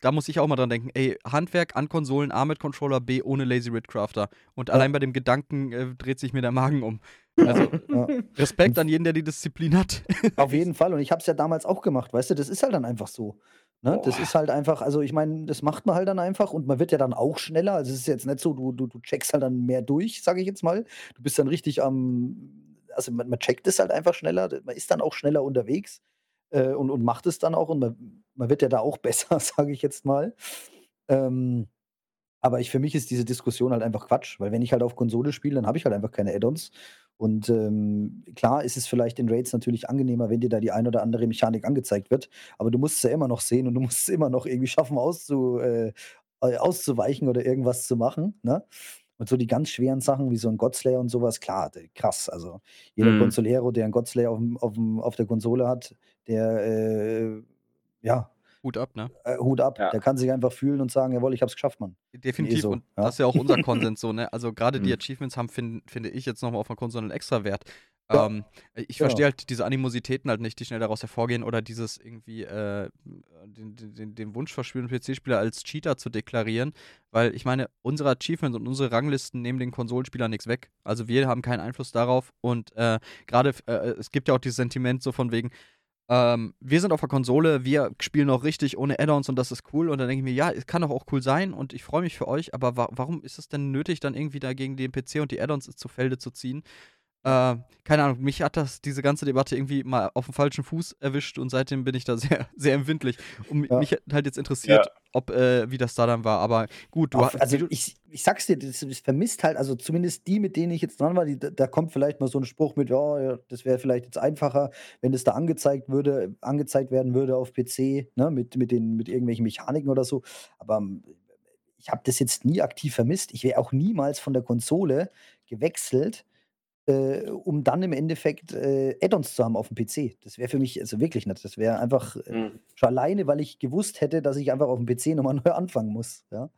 da muss ich auch mal dran denken: „Ey, Handwerk an Konsolen, A mit Controller, B ohne Lazy Rid Crafter.“ Und Ja. allein bei dem Gedanken, äh, dreht sich mir der Magen um. Also, *laughs* Ja. Respekt an jeden, der die Disziplin hat. Auf jeden Fall und ich habe es ja damals auch gemacht, weißt du? Das ist halt dann einfach so, ne? Das ist halt einfach also, ich meine, das macht man halt dann einfach und man wird ja dann auch schneller. Also, es ist jetzt nicht so, du du du checkst halt dann mehr durch, sage ich jetzt mal. Du bist dann richtig am also, man man checkt es halt einfach schneller. Man ist dann auch schneller unterwegs, äh, und und macht es dann auch und man man wird ja da auch *laughs* besser, sage ich jetzt mal. Ähm, aber ich für mich ist diese Diskussion halt einfach Quatsch, weil wenn ich halt auf Konsole spiele, dann habe ich halt einfach keine Add-ons. Und, ähm, klar ist es vielleicht in Raids natürlich angenehmer, wenn dir da die ein oder andere Mechanik angezeigt wird, aber du musst es ja immer noch sehen und du *laughs* musst es immer noch irgendwie schaffen, auszu äh, äh, auszuweichen oder irgendwas zu machen, ne? Und so die ganz schweren Sachen wie so 'n Godslayer und so was, klar, krass. Also, jeder Mhm. Consolero, der 'n Godslayer aufm aufm auf der Konsole hat, der, äh, ja, Hut ab, ne? äh, Hut ab. Ja. Der kann sich einfach fühlen und sagen: „Jawoll, ich habe es geschafft, Mann.“ In Definitiv ESO, und ja. das ist ja auch unser *laughs* Konsens so, ne? Also, grade die Mhm. Achievements haben, fin finde ich jetzt noch mal auf 'ner Konsole 'n extra Wert. Ja. Ähm, ich Genau. verstehe halt diese Animositäten halt nicht, die schnell daraus hervorgehen oder dieses irgendwie, äh, den den den Wunsch verspüren, PC-Spieler als Cheater zu deklarieren, weil ich meine, unsere Achievements und unsere Ranglisten nehmen den Konsolenspielern nix weg. Also, wir haben keinen Einfluss darauf und, äh, grade f äh, es gibt ja auch dieses Sentiment so von wegen, ähm, wir sind auf der Konsole, wir spielen auch richtig ohne Add-ons und das ist cool und dann denke ich mir: „Ja, es kann doch auch cool sein und ich freue mich für euch, aber wa warum ist es denn nötig, dann irgendwie da gegen den PC und die Add-ons zu Felde zu ziehen?“ Äh, keine Ahnung, mich hat das diese ganze Debatte irgendwie mal aufm falschen Fuß erwischt und seitdem bin ich da *laughs* sehr sehr empfindlich. Und Ja. mich hat halt jetzt interessiert, Ja. ob äh, wie das da dann war, aber gut, du ha Auf wie also, ich ich sage es dir, das das vermisst halt also, zumindest die, mit denen ich jetzt dran war, die da kommt vielleicht mal so 'n Spruch mit: „Ja, ja, das wäre vielleicht jetzt einfacher, wenn das da angezeigt würde angezeigt werden würde auf PC, ne, mit mit den mit irgendwelchen Mechaniken oder so.“ Aber, hm, ich habe das jetzt nie aktiv vermisst. Ich wäre auch niemals von der Konsole gewechselt, äh, um dann im Endeffekt, äh, Add-ons zu haben aufm PC. Das wäre für mich also, wirklich nicht. Das wäre einfach, äh, Mhm. schon alleine, weil ich gewusst hätte, dass ich einfach aufm PC noch mal *laughs* neu anfangen muss, ja?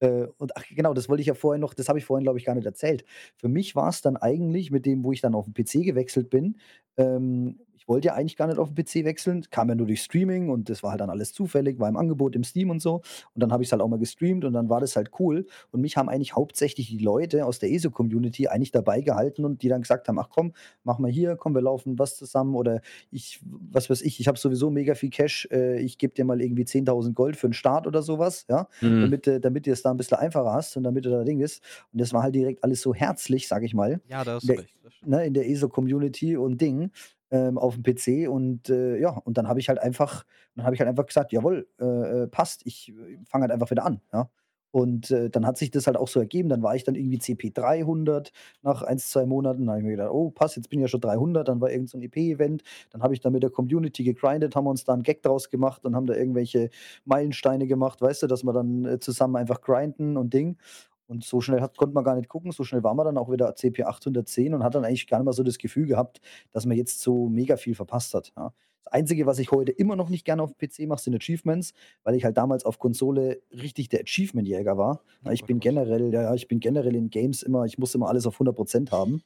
Äh, und ach genau, das wollte ich ja vorhin noch das habe ich vorhin, glaube ich, gar nicht erzählt. Für mich war's dann eigentlich mit dem, wo ich dann auf 'n PC gewechselt bin ähm, ich wollte ja eigentlich gar nicht auf 'n PC wechseln, kam ja nur durch Streaming und das war halt dann alles zufällig, war im Angebot im Steam und so. Und dann habe ich's halt auch mal gestreamt und dann war das halt cool. Und mich haben eigentlich hauptsächlich die Leute aus der ESO-Community eigentlich dabei gehalten und die dann gesagt haben: „Ach komm, mach mal hier, komm, wir laufen was zusammen“ oder ich was weiß ich, ich habe sowieso mega viel Cash, äh, ich gebe dir mal irgendwie 10.000 Gold für 'n Start oder so was, ja, Mhm. damit du damit du es da 'n bisschen einfacher hast und damit du da Ding ist. Und das war halt direkt alles so herzlich, sage ich mal, Ja, da hast in der das ne, in der ESO-Community und Ding, ähm, aufm PC und, äh, ja, und dann habe ich halt einfach dann habe ich halt einfach gesagt: „Jawoll, äh, äh, passt, ich, äh, fange halt einfach wieder an“, ja? Und, äh, dann hat sich das halt auch so ergeben. Dann war ich dann irgendwie CP 300 nach 1, 2 Monaten. Dann habe ich mir gedacht: „Oh, passt, jetzt bin ich ja schon 300.“ Dann war irgend so 'n EP-Event. Dann habe ich da mit der Community gegrindet, haben uns da 'n Gag draus gemacht und haben da irgendwelche Meilensteine gemacht, weißt du, dass wir dann, äh, zusammen einfach grinden und Ding. Und so schnell hat konnte man gar nicht gucken. So schnell waren wir dann auch wieder CP 810 und hat dann eigentlich gar nicht mehr so das Gefühl gehabt, dass man jetzt so mega viel verpasst hat, ja. Das Einzige, was ich heute immer noch nicht gerne aufm PC mache, sind Achievements, weil ich halt damals auf Konsole richtig der Achievement-Jäger war. Ja, ich bin generell ja, ja, ich bin generell in Games immer ich muss immer alles auf 100% haben.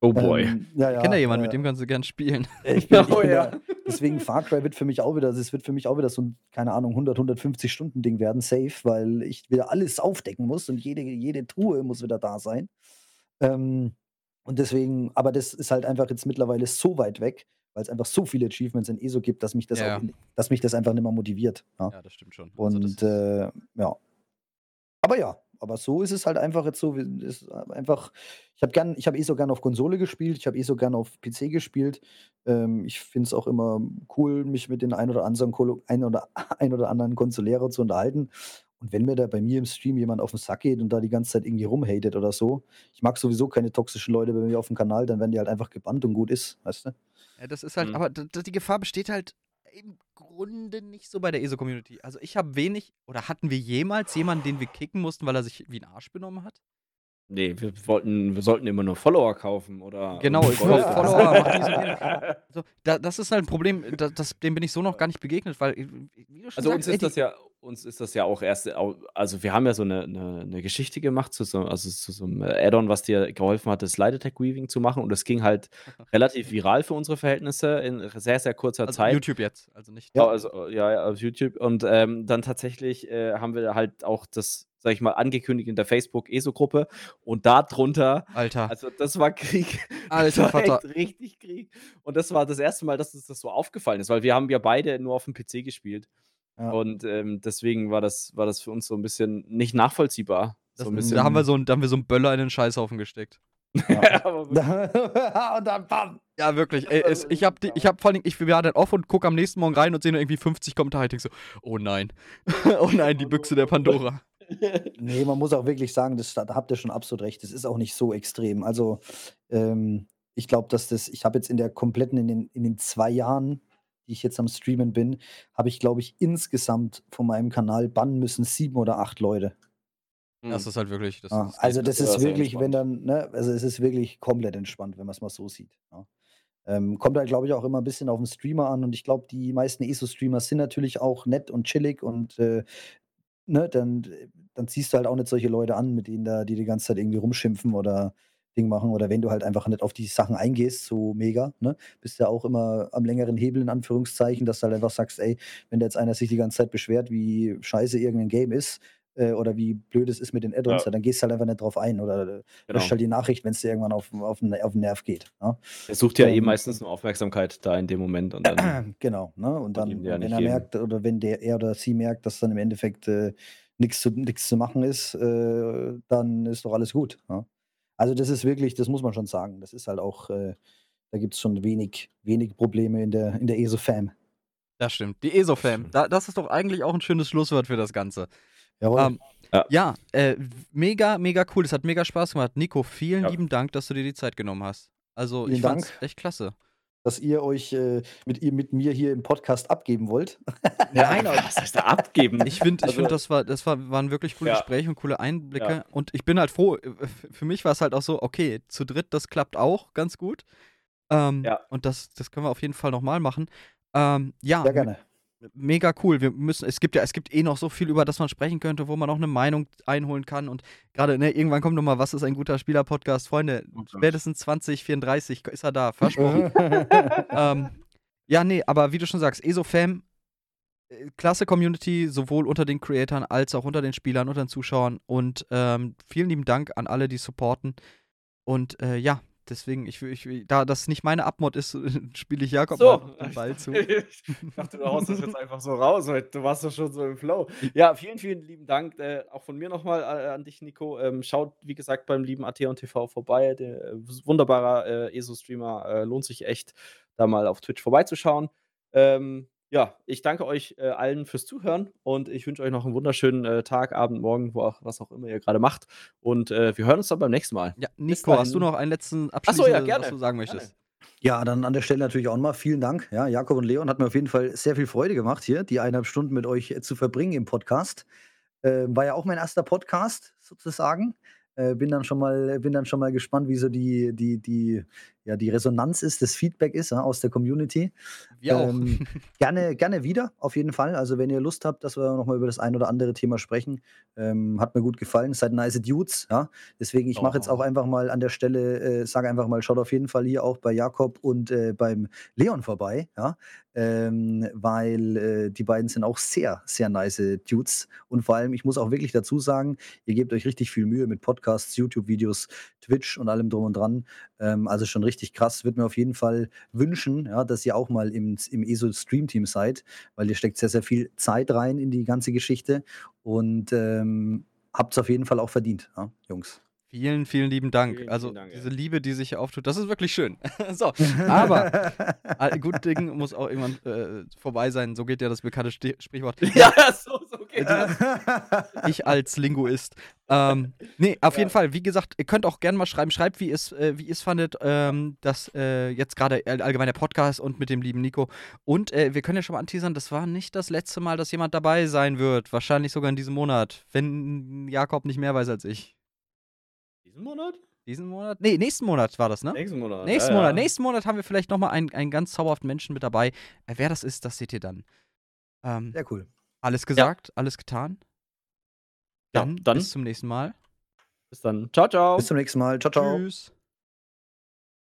Oh boy. Ähm, ja, Ich kenne da ja, jemanden, mit äh dem kannst du gern spielen. ich bin ich Oh bin ja. da deswegen Far Cry wird für mich auch wieder das wird für mich auch wieder so 'n, keine Ahnung, 100, 150 Stunden Ding werden, safe, weil ich wieder alles aufdecken muss und jede jede Truhe muss wieder da sein. Ähm, und deswegen aber das ist halt einfach jetzt mittlerweile so weit weg, weil's einfach so viele Achievements in ESO gibt, dass mich das Ja, auch ja. dass mich das einfach nicht mehr motiviert, ja. Ja, das stimmt schon. Also, Und, ist äh, ja. Aber ja, aber so ist es halt einfach jetzt so, ist einfach ich habe gern ich habe ESO gern auf Konsole gespielt, ich habe ESO gern auf PC gespielt. Ähm, ich finde es auch immer cool, mich mit den ein oder anderen Kolo ein oder *laughs* ein oder anderen Consolero zu unterhalten. Und wenn mir da bei mir im Stream jemand auf den Sack geht und da die ganze Zeit irgendwie rumhatet oder so, ich mag sowieso keine toxischen Leute bei mir auf dem Kanal, dann werden die halt einfach gebannt und gut ist, weißt du? Ja, das ist halt, Mhm. aber die Gefahr besteht halt im Grunde nicht so bei der ESO-Community. Also ich habe wenig, oder hatten wir jemals jemanden, den wir kicken mussten, weil er sich wie ein Arsch benommen hat? Nee, wir wollten, wir sollten immer nur Follower kaufen oder. Genau, ich Gold kauf oder Follower, *laughs* so. da, das ist halt ein Problem, da, das, dem bin ich so noch gar nicht begegnet, weil, äh, wie du schon Also sagst, uns ey, ist das ja, uns ist das ja auch erst, also wir haben ja so eine, eine, eine Geschichte gemacht, zu so, also zu so einem Add-on, was dir geholfen hat, das Slide Attack Weaving zu machen und das ging halt *laughs* relativ viral für unsere Verhältnisse in sehr, sehr kurzer also Zeit. YouTube jetzt, also nicht. Ja, also, ja, ja, auf YouTube. Und ähm, dann tatsächlich äh, haben wir halt auch das, sag ich mal, angekündigt in der Facebook-ESO-Gruppe. Und darunter, Alter, also das war Krieg. *laughs* alter Vater. richtig Krieg. Und das war das erste Mal, dass uns das so aufgefallen ist, weil wir haben ja beide nur auf dem PC gespielt. Ja. Und ähm, deswegen war das, war das für uns so ein bisschen nicht nachvollziehbar. Das, so ein bisschen. da, haben wir so, ein- da haben wir so einen Böller in den Scheißhaufen gesteckt. *laughs* *laughs* Wirklich, und dann bam! Ja, wirklich. Ey, es, ich hab, die, ich hab vor allem, ich war dann off und guck am nächsten Morgen rein und sehe nur irgendwie 50 Kommentare. Ich denk so, oh nein. oh nein, die Büchse der Pandora. Nee, man muss auch wirklich sagen, das, da habt ihr schon absolut recht. Das ist auch nicht so extrem. Also, ähm, ich glaube, dass das, ich habe jetzt in der kompletten, in den, in den zwei Jahren, die ich jetzt am Streamen bin, habe ich, glaube ich, insgesamt von meinem Kanal bannen müssen sieben oder acht Leute. Hm. Das ist halt wirklich. Das, Ja, das also das ist wirklich, wenn dann, ne, also es ist wirklich komplett entspannt, wenn man es mal so sieht. Ja. Ähm, kommt halt, glaube ich, auch immer ein bisschen auf den Streamer an und ich glaube, die meisten ESO-Streamer sind natürlich auch nett und chillig und äh, ne, dann, dann ziehst du halt auch nicht solche Leute an, mit denen da, die die ganze Zeit irgendwie rumschimpfen oder Ding machen. Oder wenn du halt einfach nicht auf die Sachen eingehst, so mega, ne, bist ja auch immer am längeren Hebel in Anführungszeichen, dass du halt einfach sagst, ey, wenn da jetzt einer sich die ganze Zeit beschwert, wie scheiße irgendein Game ist, äh, oder wie blöd es ist mit den Add-ons, Ja. dann gehst du halt einfach nicht drauf ein oder äh, Genau. löscht halt die Nachricht, wenn es dir irgendwann auf, auf, den, auf den Nerv geht. Ne? Er sucht ja eh Ähm, meistens nur Aufmerksamkeit da in dem Moment und dann. *clears throat* genau, ne? Und dann, ja wenn er geben. merkt, oder wenn der er oder sie merkt, dass dann im Endeffekt äh, nichts zu, nix zu machen ist, äh, dann ist doch alles gut. Ja? Also das ist wirklich, das muss man schon sagen. Das ist halt auch, äh, da gibt es schon wenig, wenig Probleme in der, in der ESO-Fam. Das stimmt. Die ESO-Fam. Da, das ist doch eigentlich auch ein schönes Schlusswort für das Ganze. Jawohl. Ähm, Ja. ja, äh, mega, mega cool. Es hat mega Spaß gemacht. Nico, vielen Ja. lieben Dank, dass du dir die Zeit genommen hast. Also, Vielen ich fand's Dank. echt klasse. dass ihr euch äh, mit, ihr, mit mir hier im Podcast abgeben wollt. *laughs* Nein, aber was heißt da abgeben? Ich finde, ich Also- find, das, war, das war, waren wirklich coole Ja. Gespräche und coole Einblicke. Ja. Und ich bin halt froh. äh, Für mich war es halt auch so, okay, zu dritt, das klappt auch ganz gut. Ähm, Ja. Und das, das können wir auf jeden Fall nochmal machen. Ähm, ja, Sehr gerne. Mega cool. Wir müssen, es gibt ja, es gibt eh noch so viel, über das man sprechen könnte, wo man noch eine Meinung einholen kann. Und gerade, ne, irgendwann kommt nochmal, was ist ein guter Spieler-Podcast? Freunde, spätestens 2034 ist er da, versprochen. *laughs* ähm, ja, nee, aber wie du schon sagst, ESO-Fam, äh, klasse Community, sowohl unter den Creatoren als auch unter den Spielern, unter den Zuschauern. Und ähm, vielen lieben Dank an alle, die supporten. Und äh, ja, deswegen, ich, ich, da das nicht meine Abmod ist, *laughs* spiele ich Jakob So. mal den Ball zu. *laughs* Ich dachte, du haust das jetzt einfach so raus. heute. Du warst doch schon so im Flow. Ja, vielen, vielen lieben Dank. Äh, auch von mir nochmal äh, an dich, Nico. Ähm, schaut, wie gesagt, beim lieben AT und TV vorbei. Der äh, wunderbarer äh, ESO-Streamer. Äh, lohnt sich echt, da mal auf Twitch vorbeizuschauen. Ähm, ja, ich danke euch äh, allen fürs Zuhören und ich wünsche euch noch einen wunderschönen äh, Tag, Abend, Morgen, wo auch, was auch immer ihr gerade macht. Und äh, wir hören uns dann beim nächsten Mal. Ja, Nico, hast du noch einen letzten Ach so, Abschluss, ja, gerne. was du sagen möchtest? Ja, dann an der Stelle natürlich auch nochmal vielen Dank. Ja, Jakob und Leon hat mir auf jeden Fall sehr viel Freude gemacht, hier die eineinhalb Stunden mit euch äh, zu verbringen im Podcast. Äh, war ja auch mein erster Podcast sozusagen. Äh, bin dann schon mal, bin dann schon mal gespannt, wie so die, die, die, ja, die Resonanz ist, das Feedback ist ja, aus der Community. Wir auch. Ähm, *laughs* gerne, gerne wieder, auf jeden Fall. Also, wenn ihr Lust habt, dass wir nochmal über das ein oder andere Thema sprechen, ähm, hat mir gut gefallen. Seid nice Dudes, ja. Deswegen, ich mache jetzt auch Oh. einfach mal an der Stelle, äh, sage einfach mal, schaut auf jeden Fall hier auch bei Jakob und äh, beim Leon vorbei, ja. Ähm, weil äh, die beiden sind auch sehr, sehr nice Dudes. Und vor allem, ich muss auch wirklich dazu sagen, ihr gebt euch richtig viel Mühe mit Podcasts, YouTube-Videos, Twitch und allem drum und dran. Ähm, also schon richtig krass. Würde mir auf jeden Fall wünschen, ja, dass ihr auch mal im, im ESO-Stream-Team seid, weil ihr steckt sehr, sehr viel Zeit rein in die ganze Geschichte und ähm, habt es auf jeden Fall auch verdient, ja, Jungs. Vielen, vielen lieben Dank. Vielen, also vielen Dank, diese ja. Liebe, die sich hier auftut, das ist wirklich schön. *laughs* so, *laughs* aber gut Ding muss auch irgendwann äh, vorbei sein. So geht ja das bekannte Ste Sprichwort. *laughs* Ja, so, so geht das. Ich als Linguist. Ähm, nee, auf Ja. jeden Fall, wie gesagt, ihr könnt auch gerne mal schreiben, schreibt, wie es äh, wie ihr es fandet, ähm, dass äh, jetzt gerade all- allgemein der Podcast und mit dem lieben Nico. Und äh, wir können ja schon mal anteasern, das war nicht das letzte Mal, dass jemand dabei sein wird. Wahrscheinlich sogar in diesem Monat, wenn Jakob nicht mehr weiß als ich. Diesen Monat? Diesen Monat? Nee, nächsten Monat war das, ne? Nächsten Monat. Nächsten ja, Monat. Ja. Nächsten Monat haben wir vielleicht nochmal einen, einen ganz zauberhaften Menschen mit dabei. Äh, wer das ist, das seht ihr dann. Ähm, Sehr cool. alles gesagt, alles getan. Ja, Dann, dann bis zum nächsten Mal. bis dann. Ciao, ciao. Bis zum nächsten Mal. Ciao, ciao. Tschüss.